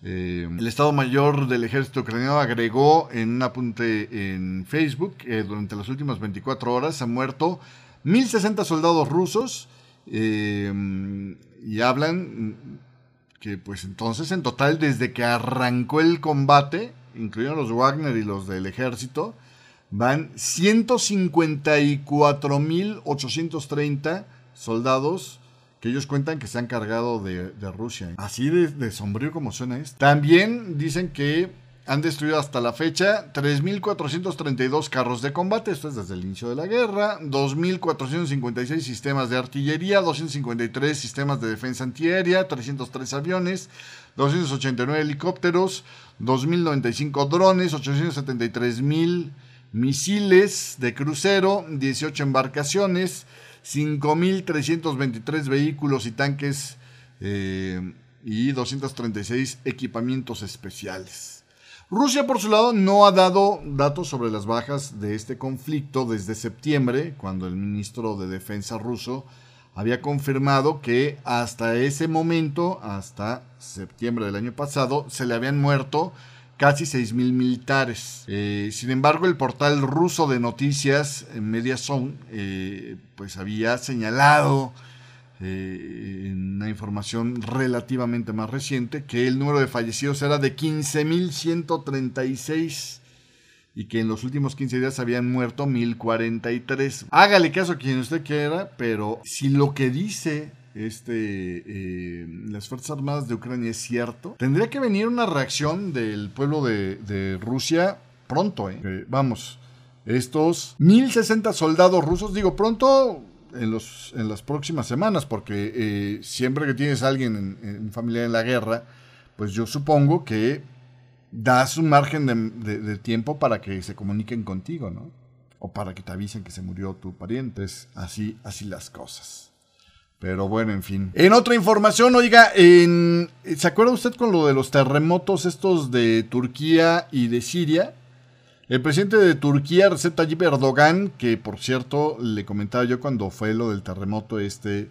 Eh, el Estado Mayor del Ejército Ucraniano agregó en un apunte en Facebook que durante las últimas 24 horas han muerto 1.060 soldados rusos. Y hablan que pues entonces en total desde que arrancó el combate, incluidos los Wagner y los del ejército, van 154.830 soldados que ellos cuentan que se han cargado de, Rusia. Así de, sombrío como suena esto. También dicen que han destruido hasta la fecha 3.432 carros de combate, esto es desde el inicio de la guerra, 2.456 sistemas de artillería, 253 sistemas de defensa antiaérea, 303 aviones, 289 helicópteros, 2.095 drones, 873.000 misiles de crucero, 18 embarcaciones, 5.323 vehículos y tanques eh, y 236 equipamientos especiales. Rusia, por su lado, no ha dado datos sobre las bajas de este conflicto desde septiembre, cuando el ministro de Defensa ruso había confirmado que hasta ese momento, hasta septiembre del año pasado, se le habían muerto casi 6.000 militares. Eh, sin embargo, el portal ruso de noticias, Mediazone, eh, pues había señalado eh, en una información relativamente más reciente que el número de fallecidos era de 15.136 y que en los últimos 15 días habían muerto 1043. Hágale caso a quien usted quiera, pero si lo que dice este, eh, las Fuerzas Armadas de Ucrania es cierto, tendría que venir una reacción del pueblo de, Rusia pronto. ¿eh? Eh, vamos, estos 1060 soldados rusos, digo pronto en, los, en las próximas semanas, porque siempre que tienes a alguien en, familia en la guerra, pues yo supongo que das un margen de, de, tiempo para que se comuniquen contigo, ¿no? O para que te avisen que se murió tu pariente. Es así, así las cosas. Pero bueno, en fin. En otra información, oiga, en, ¿se acuerda usted con lo de los terremotos estos de Turquía y de Siria? El presidente de Turquía, Recep Tayyip Erdogan, que por cierto le comentaba yo cuando fue lo del terremoto este,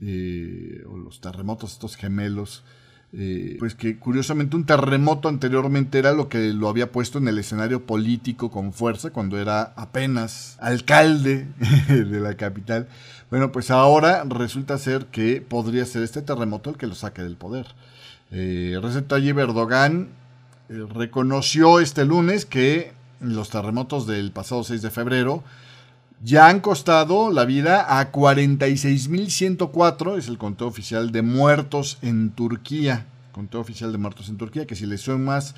eh, o los terremotos estos gemelos, eh, pues que curiosamente un terremoto anteriormente era lo que lo había puesto en el escenario político con fuerza cuando era apenas alcalde de la capital. Bueno, pues ahora resulta ser que podría ser este terremoto el que lo saque del poder. Eh, Recep Tayyip Erdogan eh, reconoció este lunes que los terremotos del pasado 6 de febrero ya han costado la vida a 46.104, es el conteo oficial de muertos en Turquía. conteo oficial de muertos en Turquía, que si le sumas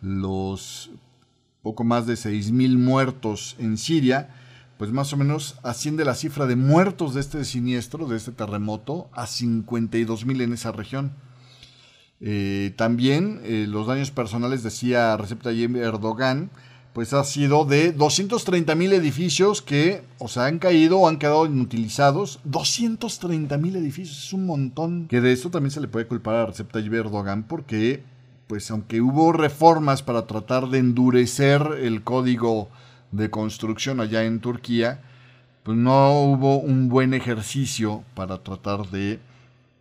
los poco más de 6.000 muertos en Siria, pues más o menos asciende la cifra de muertos de este siniestro, de este terremoto, a 52.000 en esa región. Eh, también eh, los daños personales, decía Recep Tayyip Erdogan, pues ha sido de 230 mil edificios que o sea, han caído o han quedado inutilizados. 230 mil edificios, es un montón. Que de esto también se le puede culpar a Recep Tayyip Erdogan porque, pues aunque hubo reformas para tratar de endurecer el código de construcción allá en Turquía, pues no hubo un buen ejercicio para tratar de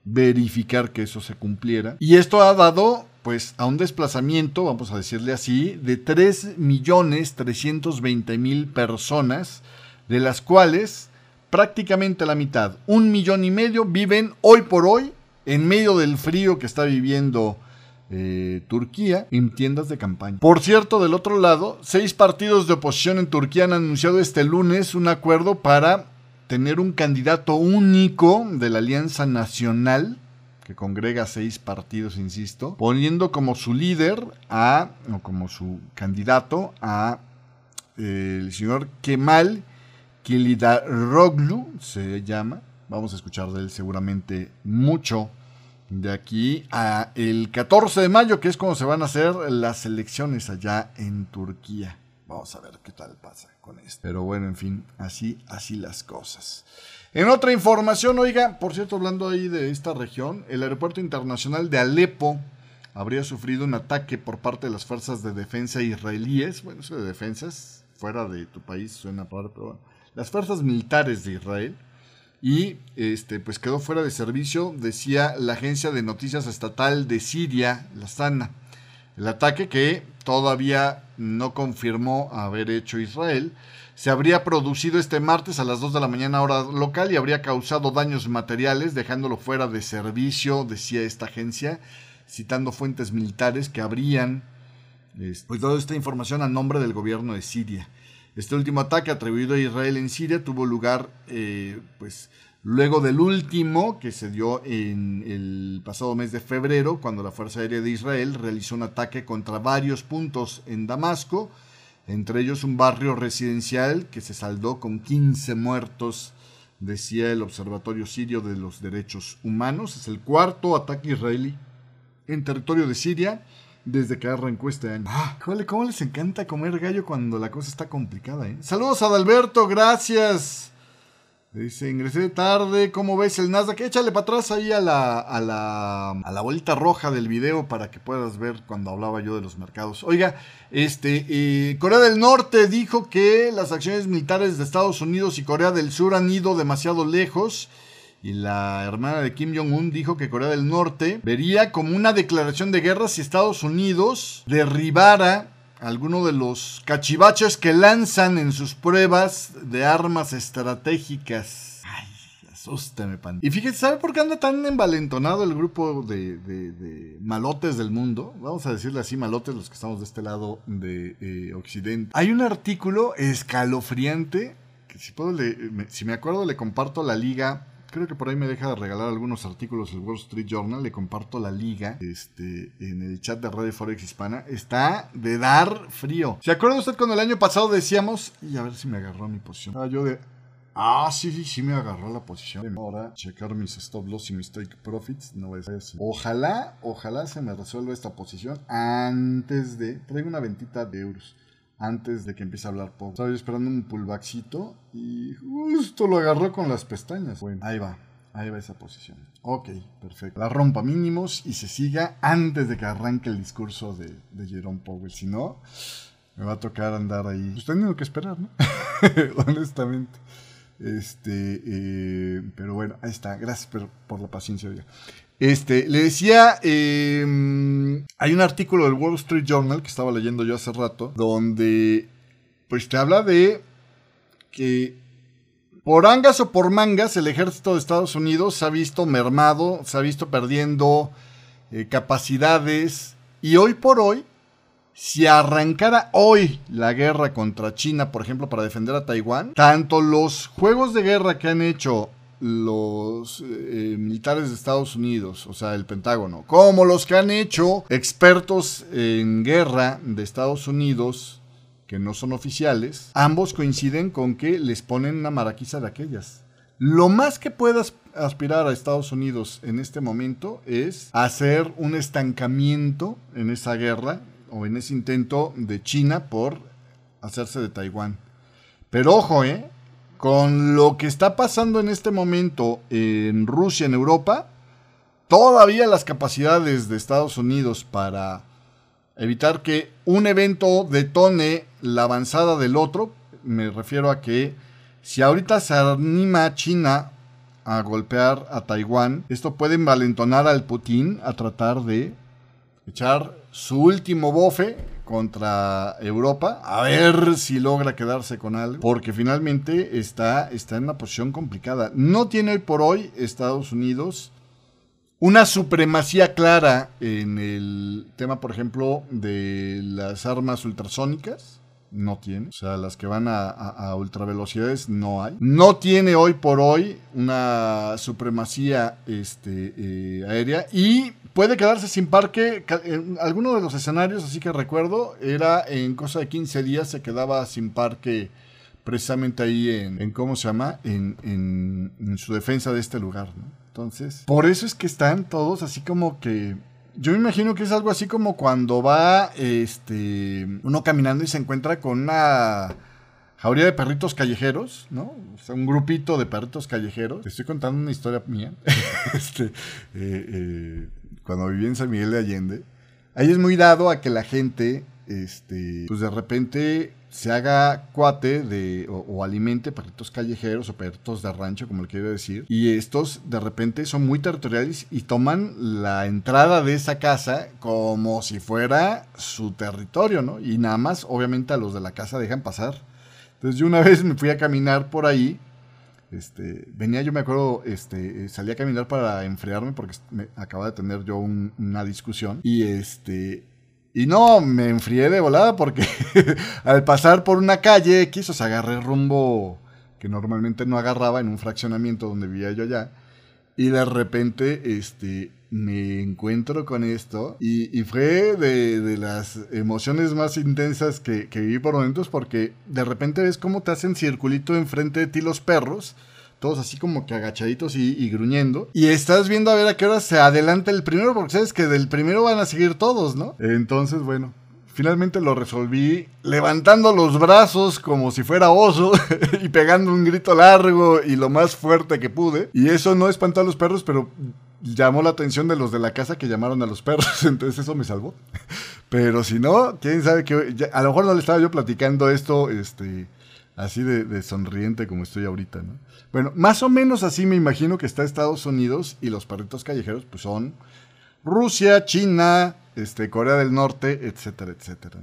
verificar que eso se cumpliera. Y esto ha dado pues a un desplazamiento, vamos a decirle así, de 3.320.000 personas, de las cuales prácticamente la mitad, un millón y medio, viven hoy por hoy en medio del frío que está viviendo eh, Turquía en tiendas de campaña. Por cierto, del otro lado, seis partidos de oposición en Turquía han anunciado este lunes un acuerdo para tener un candidato único de la Alianza Nacional, que congrega seis partidos, insisto, poniendo como su líder a, o como su candidato a eh, el señor Kemal Kilidaroglu, se llama. Vamos a escuchar de él seguramente mucho de aquí a el 14 de mayo, que es cuando se van a hacer las elecciones allá en Turquía. Vamos a ver qué tal pasa con esto. Pero bueno, en fin, así, así las cosas. En otra información, oiga, por cierto, hablando ahí de esta región, el aeropuerto internacional de Alepo habría sufrido un ataque por parte de las fuerzas de defensa israelíes. Bueno, eso de defensas, fuera de tu país suena raro, pero bueno. Las fuerzas militares de Israel. Y este, pues quedó fuera de servicio, decía la agencia de noticias estatal de Siria, la SANA. El ataque que todavía no confirmó haber hecho Israel se habría producido este martes a las 2 de la mañana hora local y habría causado daños materiales dejándolo fuera de servicio, decía esta agencia, citando fuentes militares que habrían pues, dado esta información a nombre del gobierno de Siria. Este último ataque atribuido a Israel en Siria tuvo lugar eh, pues Luego del último, que se dio en el pasado mes de febrero, cuando la Fuerza Aérea de Israel realizó un ataque contra varios puntos en Damasco, entre ellos un barrio residencial que se saldó con 15 muertos, decía el Observatorio Sirio de los Derechos Humanos. Es el cuarto ataque israelí en territorio de Siria desde que arrancó este año. Ah, ¿cómo les encanta comer gallo cuando la cosa está complicada? Eh? Saludos a Adalberto, gracias. Dice, ingresé tarde, ¿cómo ves el Nasdaq? Échale para atrás ahí a la, a la, a la bolita roja del video para que puedas ver cuando hablaba yo de los mercados. Oiga, este, eh, Corea del Norte dijo que las acciones militares de Estados Unidos y Corea del Sur han ido demasiado lejos. Y la hermana de Kim Jong-un dijo que Corea del Norte vería como una declaración de guerra si Estados Unidos derribara alguno de los cachivaches que lanzan en sus pruebas de armas estratégicas. Ay, asústame, pan. Y fíjese, ¿sabe por qué anda tan envalentonado el grupo de, malotes del mundo? Vamos a decirle así, malotes, los que estamos de este lado de eh, Occidente. Hay un artículo escalofriante, que si puedo, si me acuerdo, le comparto la liga creo que por ahí me deja de regalar algunos artículos el Wall Street Journal. Le comparto la liga este, en el chat de Radio Forex Hispana. Está de dar frío. ¿Se acuerda usted cuando el año pasado decíamos, y a ver si me agarró mi posición? Ah, yo de. Ah, sí, sí, sí me agarró la posición. Ahora checar mis stop loss y mis take profits. No es eso. Ojalá, ojalá se me resuelva esta posición antes de. Traigo una ventita de euros antes de que empiece a hablar poco. Estaba yo esperando un pullbackcito y justo lo agarró con las pestañas. Bueno, ahí va. Ahí va esa posición. Ok, perfecto. La rompa mínimos y se siga antes de que arranque el discurso de, de Jerome Powell. Si no, me va a tocar andar ahí. Pues teniendo que esperar, ¿no? Honestamente. Este, eh, pero bueno, ahí está. Gracias por, por la paciencia. Oiga. Este, le decía, em, hay un artículo del Wall Street Journal que estaba leyendo yo hace rato, donde pues te habla de que por angas o por mangas el ejército de Estados Unidos se ha visto mermado, se ha visto perdiendo eh, capacidades y hoy por hoy, si arrancara hoy la guerra contra China, por ejemplo, para defender a Taiwán, tanto los juegos de guerra que han hecho los eh, militares de Estados Unidos, o sea, el Pentágono, como los que han hecho expertos en guerra de Estados Unidos, que no son oficiales, ambos coinciden con que les ponen una maraquiza de aquellas. Lo más que puedas aspirar a Estados Unidos en este momento es hacer un estancamiento en esa guerra o en ese intento de China por hacerse de Taiwán. Pero ojo, ¿eh? Con lo que está pasando en este momento en Rusia, en Europa, todavía las capacidades de Estados Unidos para evitar que un evento detone la avanzada del otro, me refiero a que si ahorita se anima China a golpear a Taiwán, esto puede envalentonar al Putin a tratar de echar su último bofe contra Europa, a ver si logra quedarse con algo, porque finalmente está, está en una posición complicada. No tiene hoy por hoy Estados Unidos una supremacía clara en el tema, por ejemplo, de las armas ultrasónicas no tiene. O sea, las que van a, ultravelocidades no hay. No tiene hoy por hoy una supremacía este, eh, aérea y puede quedarse sin parque. En alguno de los escenarios, así que recuerdo, era en cosa de 15 días se quedaba sin parque precisamente ahí en, en ¿cómo se llama? En, en, en, su defensa de este lugar. ¿no? Entonces, por eso es que están todos así como que yo me imagino que es algo así como cuando va este uno caminando y se encuentra con una jauría de perritos callejeros, ¿no? O sea, un grupito de perritos callejeros. Te estoy contando una historia mía. este, eh, eh, cuando viví en San Miguel de Allende. Ahí es muy dado a que la gente, este, pues de repente se haga cuate de, o, alimente perritos callejeros o perritos de rancho, como le quiero decir. Y estos de repente son muy territoriales y toman la entrada de esa casa como si fuera su territorio, ¿no? Y nada más, obviamente, a los de la casa dejan pasar. Entonces yo una vez me fui a caminar por ahí. Este, venía, yo me acuerdo, este, salí a caminar para enfriarme porque me, acaba de tener yo una discusión. Y este, y no, me enfrié de volada porque al pasar por una calle X, o sea, agarré rumbo que normalmente no agarraba en un fraccionamiento donde vivía yo allá. Y de repente, este, me encuentro con esto y, y fue de, de, las emociones más intensas que, que viví por momentos porque de repente ves cómo te hacen circulito enfrente de ti los perros todos así como que agachaditos y, gruñendo. Y estás viendo a ver a qué hora se adelanta el primero, porque sabes que del primero van a seguir todos, ¿no? Entonces, bueno. Finalmente lo resolví levantando los brazos como si fuera oso y pegando un grito largo y lo más fuerte que pude. Y eso no espantó a los perros, pero llamó la atención de los de la casa que llamaron a los perros, entonces eso me salvó. Pero si no, quién sabe que a lo mejor no le estaba yo platicando esto, este, así de, sonriente como estoy ahorita, ¿no? Bueno, más o menos así me imagino que está Estados Unidos y los perritos callejeros pues son Rusia, China, este, Corea del Norte, etcétera, etcétera.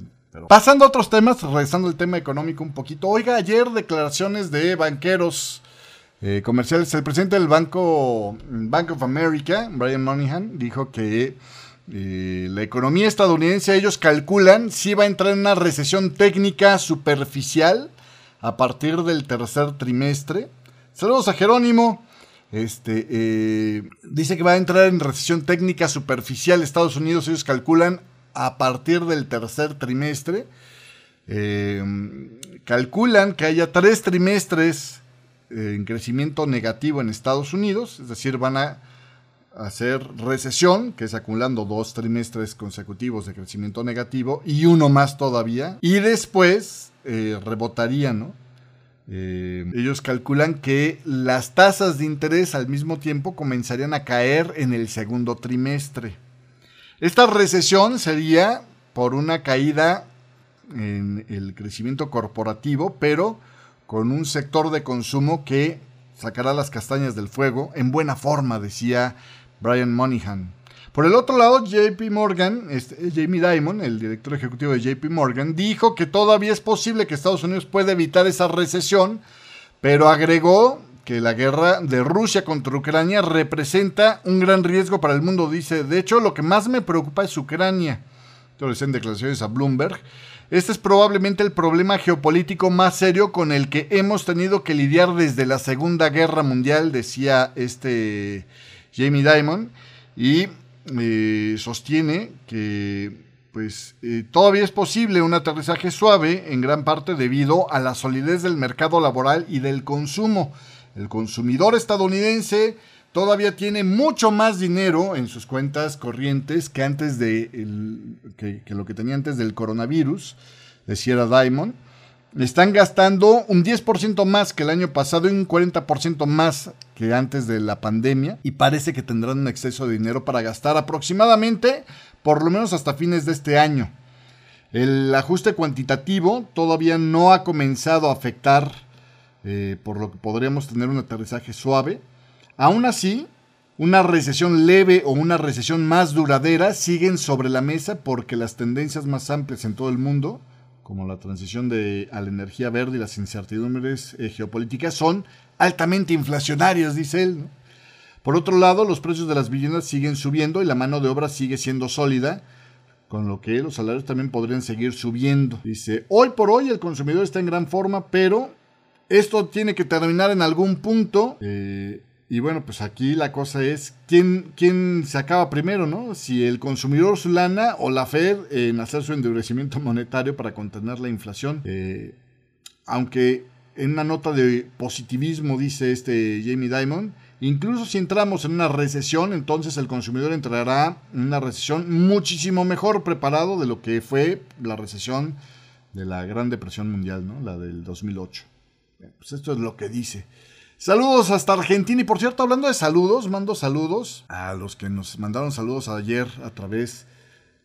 pasando a otros temas, regresando al tema económico un poquito. Oiga, ayer declaraciones de banqueros eh, comerciales. El presidente del banco Bank of America, Brian Moynihan, dijo que eh, la economía estadounidense, ellos calculan si va a entrar en una recesión técnica superficial a partir del tercer trimestre. Saludos a Jerónimo. Este, eh, dice que va a entrar en recesión técnica superficial Estados Unidos, ellos calculan a partir del tercer trimestre. Eh, calculan que haya tres trimestres eh, en crecimiento negativo en Estados Unidos, es decir, van a hacer recesión, que es acumulando dos trimestres consecutivos de crecimiento negativo y uno más todavía, y después eh, rebotarían, ¿no? Eh, ellos calculan que las tasas de interés al mismo tiempo comenzarían a caer en el segundo trimestre. Esta recesión sería por una caída en el crecimiento corporativo, pero con un sector de consumo que sacará las castañas del fuego en buena forma, decía Brian Monaghan. Por el otro lado, JP Morgan, este, Jamie Dimon, el director ejecutivo de JP Morgan, dijo que todavía es posible que Estados Unidos pueda evitar esa recesión, pero agregó que la guerra de Rusia contra Ucrania representa un gran riesgo para el mundo. Dice, de hecho, lo que más me preocupa es Ucrania. en declaraciones a Bloomberg. Este es probablemente el problema geopolítico más serio con el que hemos tenido que lidiar desde la Segunda Guerra Mundial, decía este Jamie Dimon, y eh, sostiene que pues eh, todavía es posible un aterrizaje suave en gran parte debido a la solidez del mercado laboral y del consumo. El consumidor estadounidense todavía tiene mucho más dinero en sus cuentas corrientes que antes de que, lo que tenía antes del coronavirus, decía Diamond. Están gastando un 10% más que el año pasado y un 40% más que antes de la pandemia y parece que tendrán un exceso de dinero para gastar aproximadamente por lo menos hasta fines de este año. El ajuste cuantitativo todavía no ha comenzado a afectar, eh, por lo que podríamos tener un aterrizaje suave. Aún así, una recesión leve o una recesión más duradera siguen sobre la mesa porque las tendencias más amplias en todo el mundo, como la transición de, a la energía verde y las incertidumbres eh, geopolíticas, son altamente inflacionarias, dice él. Por otro lado, los precios de las viviendas siguen subiendo y la mano de obra sigue siendo sólida, con lo que los salarios también podrían seguir subiendo. Dice, hoy por hoy el consumidor está en gran forma, pero esto tiene que terminar en algún punto. Eh, y bueno, pues aquí la cosa es quién, quién se acaba primero, ¿no? Si el consumidor su lana o la Fed en hacer su endurecimiento monetario para contener la inflación. Eh, aunque en una nota de positivismo dice este Jamie Dimon, Incluso si entramos en una recesión, entonces el consumidor entrará en una recesión muchísimo mejor preparado de lo que fue la recesión de la Gran Depresión Mundial, ¿no? la del 2008. pues esto es lo que dice. Saludos hasta Argentina. Y por cierto, hablando de saludos, mando saludos a los que nos mandaron saludos ayer a través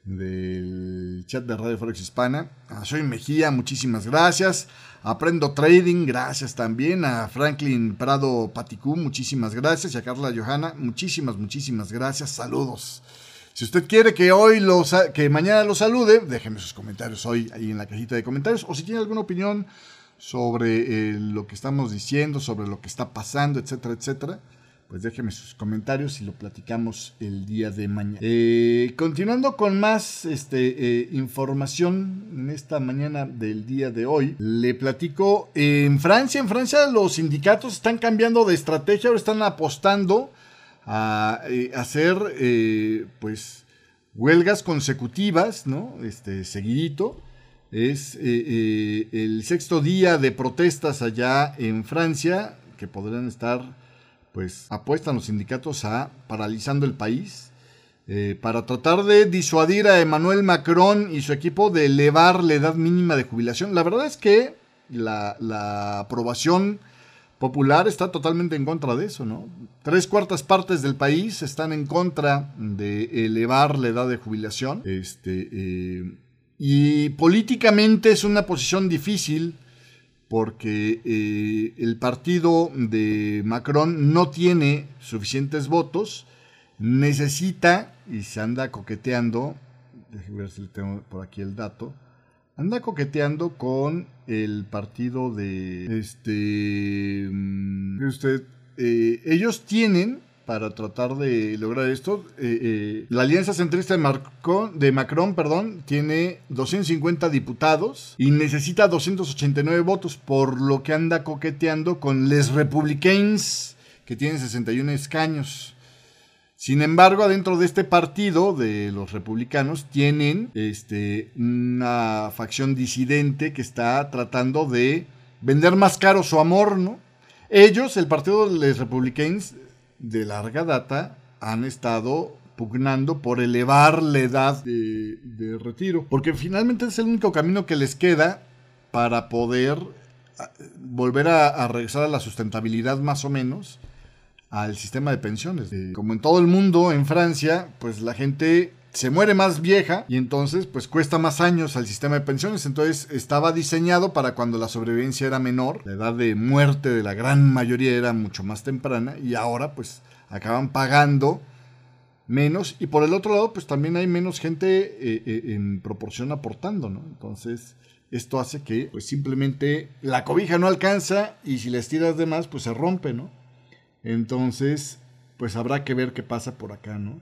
del chat de Radio Forex Hispana. A Soy Mejía, muchísimas gracias. Aprendo Trading, gracias también. A Franklin Prado Paticú, muchísimas gracias. Y a Carla Johanna, muchísimas, muchísimas gracias. Saludos. Si usted quiere que hoy los, que mañana lo salude, déjeme sus comentarios hoy ahí en la cajita de comentarios. O si tiene alguna opinión sobre eh, lo que estamos diciendo, sobre lo que está pasando, etcétera, etcétera pues déjeme sus comentarios y lo platicamos el día de mañana. Eh, continuando con más este, eh, información en esta mañana del día de hoy, le platico, en Francia, en Francia los sindicatos están cambiando de estrategia, ahora están apostando a, eh, hacer pues huelgas consecutivas, ¿no? Este, seguidito. Es el sexto día de protestas allá en Francia, que podrán estar pues apuestan los sindicatos a paralizando el país eh, para tratar de disuadir a Emmanuel Macron y su equipo de elevar la edad mínima de jubilación. La verdad es que la, aprobación popular está totalmente en contra de eso, ¿no? Tres cuartas partes del país están en contra de elevar la edad de jubilación. Este, eh, y políticamente es una posición difícil porque eh, el partido de Macron no tiene suficientes votos, necesita, y se anda coqueteando, déjeme ver si tengo por aquí el dato, anda coqueteando con el partido de este mm, usted eh, ellos tienen para tratar de lograr esto. Eh, eh, la alianza centrista de, Macron perdón, tiene 250 diputados y necesita 289 votos, por lo que anda coqueteando con Les Republicains, que tienen 61 escaños. Sin embargo, adentro de este partido de los republicanos tienen este, una facción disidente que está tratando de vender más caro su amor, ¿no? Ellos, el partido de los republicanos, de larga data han estado pugnando por elevar la edad de, retiro, porque finalmente es el único camino que les queda para poder ah, volver a, regresar a la sustentabilidad más o menos al sistema de pensiones. Eh, como en todo el mundo, en Francia, pues la gente se muere más vieja y entonces pues cuesta más años al sistema de pensiones. Entonces estaba diseñado para cuando la sobrevivencia era menor, la edad de muerte de la gran mayoría era mucho más temprana y ahora pues acaban pagando menos y por el otro lado pues también hay menos gente eh, eh, en proporción aportando, ¿no? Entonces esto hace que pues simplemente la cobija no alcanza y si les tiras de más pues se rompe, ¿no? Entonces pues habrá que ver qué pasa por acá, ¿no?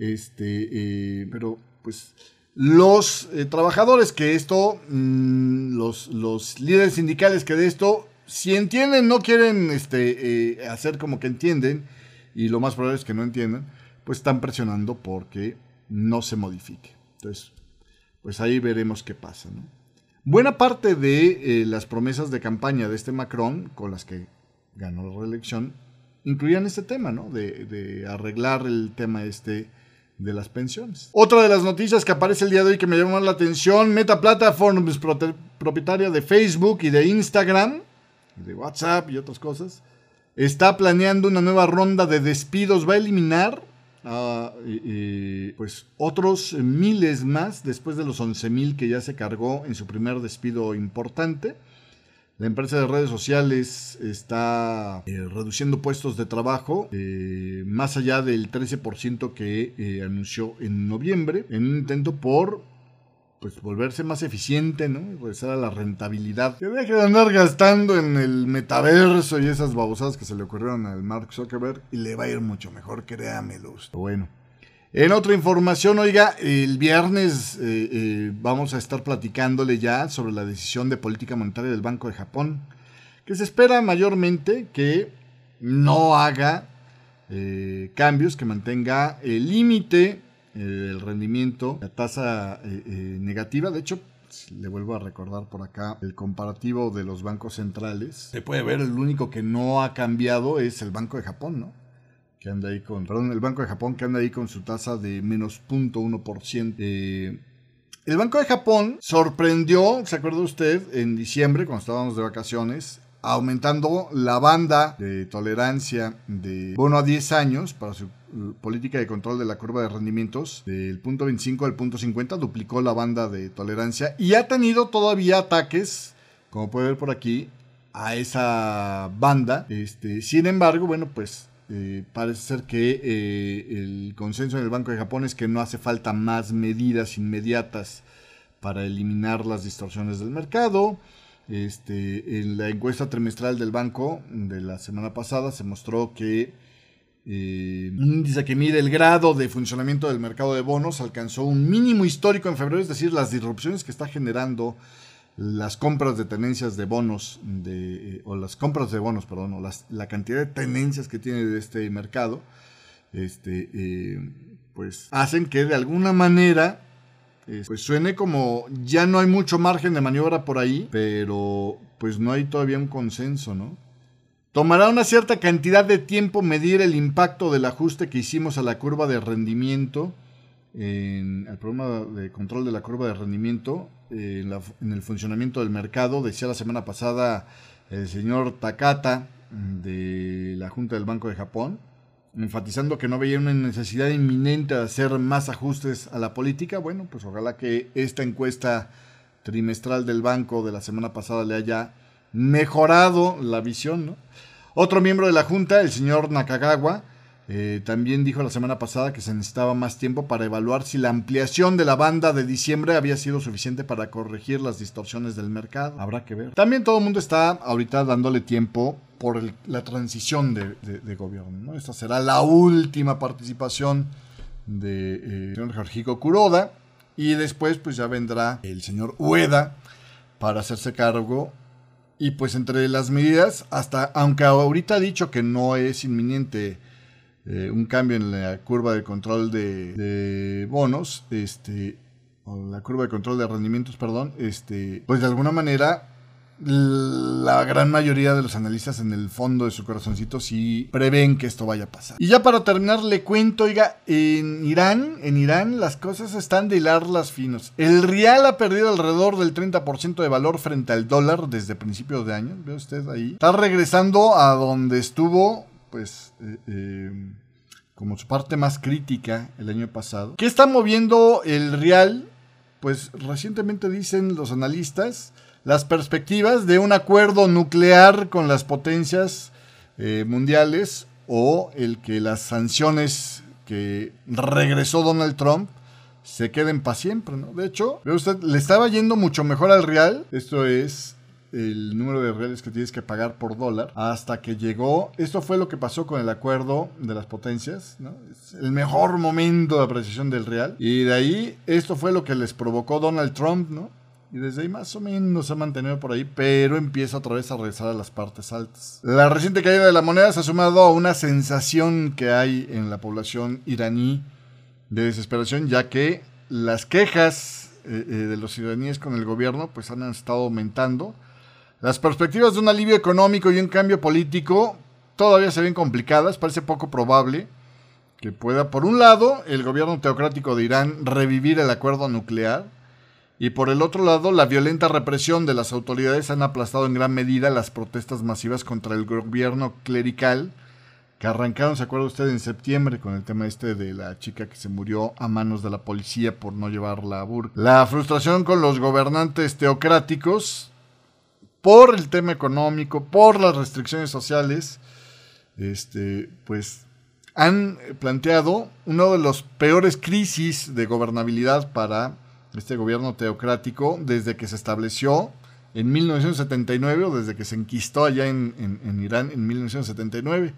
Este, eh, pero pues los eh, trabajadores, que esto, mm, los, los líderes sindicales que de esto, si entienden, no quieren este, eh, hacer como que entienden, y lo más probable es que no entiendan, pues están presionando porque no se modifique. Entonces, pues ahí veremos qué pasa. Buena parte de las promesas de campaña de este Macron, con las que ganó la reelección, incluían este tema, ¿no? De, de arreglar el tema este de las pensiones. Otra de las noticias que aparece el día de hoy que me llamó la atención, Meta Platforms, propietaria de Facebook y de Instagram, de WhatsApp y otras cosas, está planeando una nueva ronda de despidos, va a eliminar pues otros miles más después de los 11.000 que ya se cargó en su primer despido importante. La empresa de redes sociales está eh, reduciendo puestos de trabajo eh, más allá del 13% que eh, anunció en noviembre en un intento por pues volverse más eficiente, ¿no? Regresar a la rentabilidad. Que deje de andar gastando en el metaverso y esas babosadas que se le ocurrieron al Mark Zuckerberg y le va a ir mucho mejor, créamelo. Bueno. En otra información, oiga, el viernes eh, eh, vamos a estar platicándole ya sobre la decisión de política monetaria del Banco de Japón, que se espera mayormente que no haga eh, cambios, que mantenga el límite del rendimiento, la tasa negativa. De hecho, le vuelvo a recordar por acá el comparativo de los bancos centrales. Se puede ver, el único que no ha cambiado es el Banco de Japón, ¿no? Que anda ahí con, perdón, el Banco de Japón que anda ahí con su tasa de menos 0.1%. Eh, el Banco de Japón sorprendió, ¿se acuerda usted? En diciembre, cuando estábamos de vacaciones, aumentando la banda de tolerancia de bono a 10 años para su uh, política de control de la curva de rendimientos del punto 25 al punto 50, duplicó la banda de tolerancia y ha tenido todavía ataques, como puede ver por aquí, a esa banda. Este, sin embargo, bueno, pues eh, parece ser que eh, el consenso en el Banco de Japón es que no hace falta más medidas inmediatas para eliminar las distorsiones del mercado. Este, en la encuesta trimestral del banco de la semana pasada se mostró que eh, un índice que mide el grado de funcionamiento del mercado de bonos alcanzó un mínimo histórico en febrero, es decir, las disrupciones que está generando las compras de tenencias de bonos, de, eh, o las compras de bonos, perdón, o la cantidad de tenencias que tiene de este mercado, este, eh, pues hacen que de alguna manera eh, pues suene como ya no hay mucho margen de maniobra por ahí, pero pues no hay todavía un consenso, ¿no? Tomará una cierta cantidad de tiempo medir el impacto del ajuste que hicimos a la curva de rendimiento en el programa de control de la curva de rendimiento eh, en, el funcionamiento del mercado. Decía la semana pasada el señor Takata de la Junta del Banco de Japón, enfatizando que no veía una necesidad inminente de hacer más ajustes a la política. Bueno, pues ojalá que esta encuesta trimestral del banco de la semana pasada le haya mejorado la visión. Otro miembro de la Junta, el señor Nakagawa, eh, también dijo la semana pasada que se necesitaba más tiempo para evaluar si la ampliación de la banda de diciembre había sido suficiente para corregir las distorsiones del mercado. Habrá que ver. También todo el mundo está ahorita dándole tiempo por la transición de, gobierno. Esta será la última participación del eh, señor Jorgico Kuroda. Y después pues ya vendrá el señor Ueda para hacerse cargo y pues entre las medidas, hasta aunque ahorita ha dicho que no es inminente eh, un cambio en la curva de control de, bonos, este, o la curva de control de rendimientos, perdón, este, pues de alguna manera la gran mayoría de los analistas en el fondo de su corazoncito sí prevén que esto vaya a pasar. Y ya para terminar le cuento, oiga, en Irán, en Irán las cosas están de hilarlas finos. El real ha perdido alrededor del 30% de valor frente al dólar desde principios de año, ve usted ahí. Está regresando a donde estuvo pues, eh, eh, como su parte más crítica el año pasado. ¿Qué está moviendo el real? Pues recientemente dicen los analistas las perspectivas de un acuerdo nuclear con las potencias eh, mundiales o el que las sanciones que regresó Donald Trump se queden para siempre, ¿no? De hecho, usted, le estaba yendo mucho mejor al real, esto es el número de reales que tienes que pagar por dólar hasta que llegó, esto fue lo que pasó con el acuerdo de las potencias, ¿no? Es el mejor momento de apreciación del real y de ahí esto fue lo que les provocó Donald Trump, ¿no? Y desde ahí más o menos se ha mantenido por ahí, pero empieza otra vez a regresar a las partes altas. La reciente caída de la moneda se ha sumado a una sensación que hay en la población iraní de desesperación, ya que las quejas eh, eh, de los iraníes con el gobierno pues han estado aumentando. Las perspectivas de un alivio económico y un cambio político todavía se ven complicadas, parece poco probable que pueda, por un lado, el gobierno teocrático de Irán revivir el acuerdo nuclear, y por el otro lado, la violenta represión de las autoridades han aplastado en gran medida las protestas masivas contra el gobierno clerical que arrancaron, ¿se acuerda usted? En septiembre con el tema este de la chica que se murió a manos de la policía por no llevar la burka. La frustración con los gobernantes teocráticos por el tema económico, por las restricciones sociales, este, pues han planteado uno de los peores crisis de gobernabilidad para este gobierno teocrático desde que se estableció en 1979 o desde que se enquistó allá en, Irán en 1979.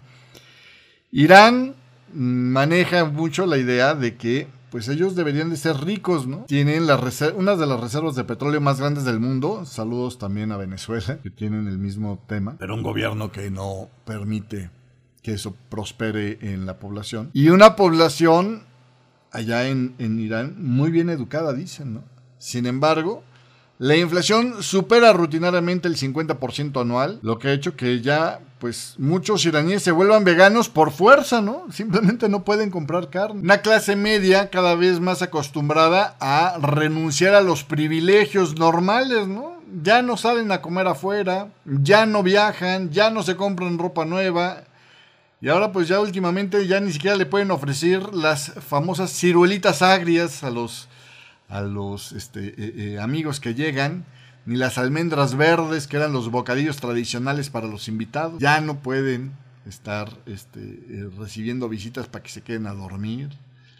Irán maneja mucho la idea de que pues ellos deberían de ser ricos, ¿no? Tienen las unas de las reservas de petróleo más grandes del mundo. Saludos también a Venezuela, que tienen el mismo tema. Pero un gobierno que no permite que eso prospere en la población. Y una población allá en, Irán muy bien educada, dicen, ¿no? Sin embargo, la inflación supera rutinariamente el 50% anual, lo que ha hecho que ya, pues, muchos iraníes se vuelvan veganos por fuerza, ¿no? Simplemente no pueden comprar carne. Una clase media cada vez más acostumbrada a renunciar a los privilegios normales, ¿no? Ya no salen a comer afuera, ya no viajan, ya no se compran ropa nueva, y ahora pues ya últimamente ya ni siquiera le pueden ofrecer las famosas ciruelitas agrias a los, a los este, eh, eh, amigos que llegan, ni las almendras verdes que eran los bocadillos tradicionales para los invitados. Ya no pueden estar este, eh, recibiendo visitas para que se queden a dormir.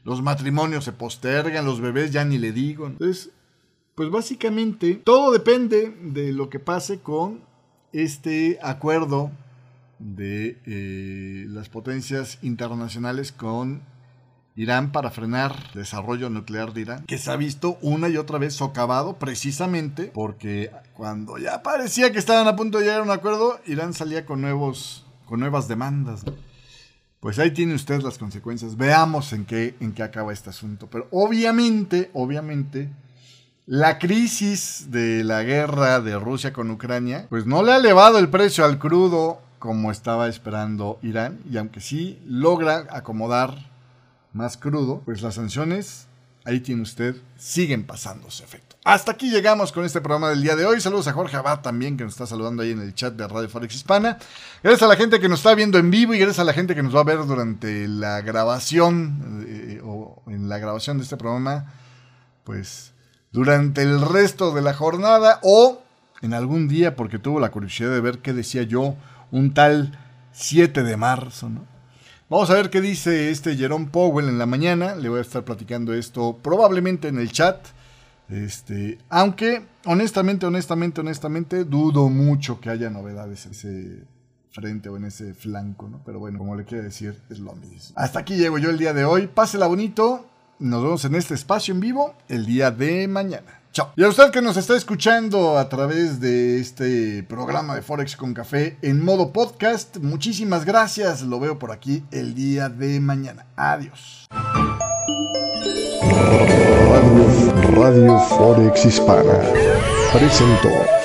Los matrimonios se postergan, los bebés ya ni le digo. Entonces, pues básicamente todo depende de lo que pase con este acuerdo de las potencias internacionales con Irán para frenar el desarrollo nuclear de Irán, que se ha visto una y otra vez socavado precisamente porque cuando ya parecía que estaban a punto de llegar a un acuerdo, Irán salía con, nuevos, con nuevas demandas. Pues ahí tiene usted las consecuencias. Veamos en qué, en qué acaba este asunto. Pero obviamente, obviamente, la crisis de la guerra de Rusia con Ucrania, pues no le ha elevado el precio al crudo como estaba esperando Irán, y aunque sí logra acomodar más crudo, pues las sanciones, ahí tiene usted, siguen pasando su efecto. Hasta aquí llegamos con este programa del día de hoy. Saludos a Jorge Abad también, que nos está saludando ahí en el chat de Radio Forex Hispana. Gracias a la gente que nos está viendo en vivo y gracias a la gente que nos va a ver durante la grabación eh, o en la grabación de este programa, pues durante el resto de la jornada o en algún día, porque tuvo la curiosidad de ver qué decía yo un tal 7 de marzo, ¿no? Vamos a ver qué dice este Jerome Powell en la mañana. Le voy a estar platicando esto probablemente en el chat. Este, aunque honestamente, honestamente, honestamente, dudo mucho que haya novedades en ese frente o en ese flanco, ¿no? Pero bueno, como le quiero decir, es lo mismo. Hasta aquí llego yo el día de hoy. Pásela bonito. Nos vemos en este espacio en vivo el día de mañana. Chao. Y a usted que nos está escuchando a través de este programa de Forex con Café en modo podcast, muchísimas gracias. Lo veo por aquí el día de mañana. Adiós. Radio, Radio Forex Hispana presentó.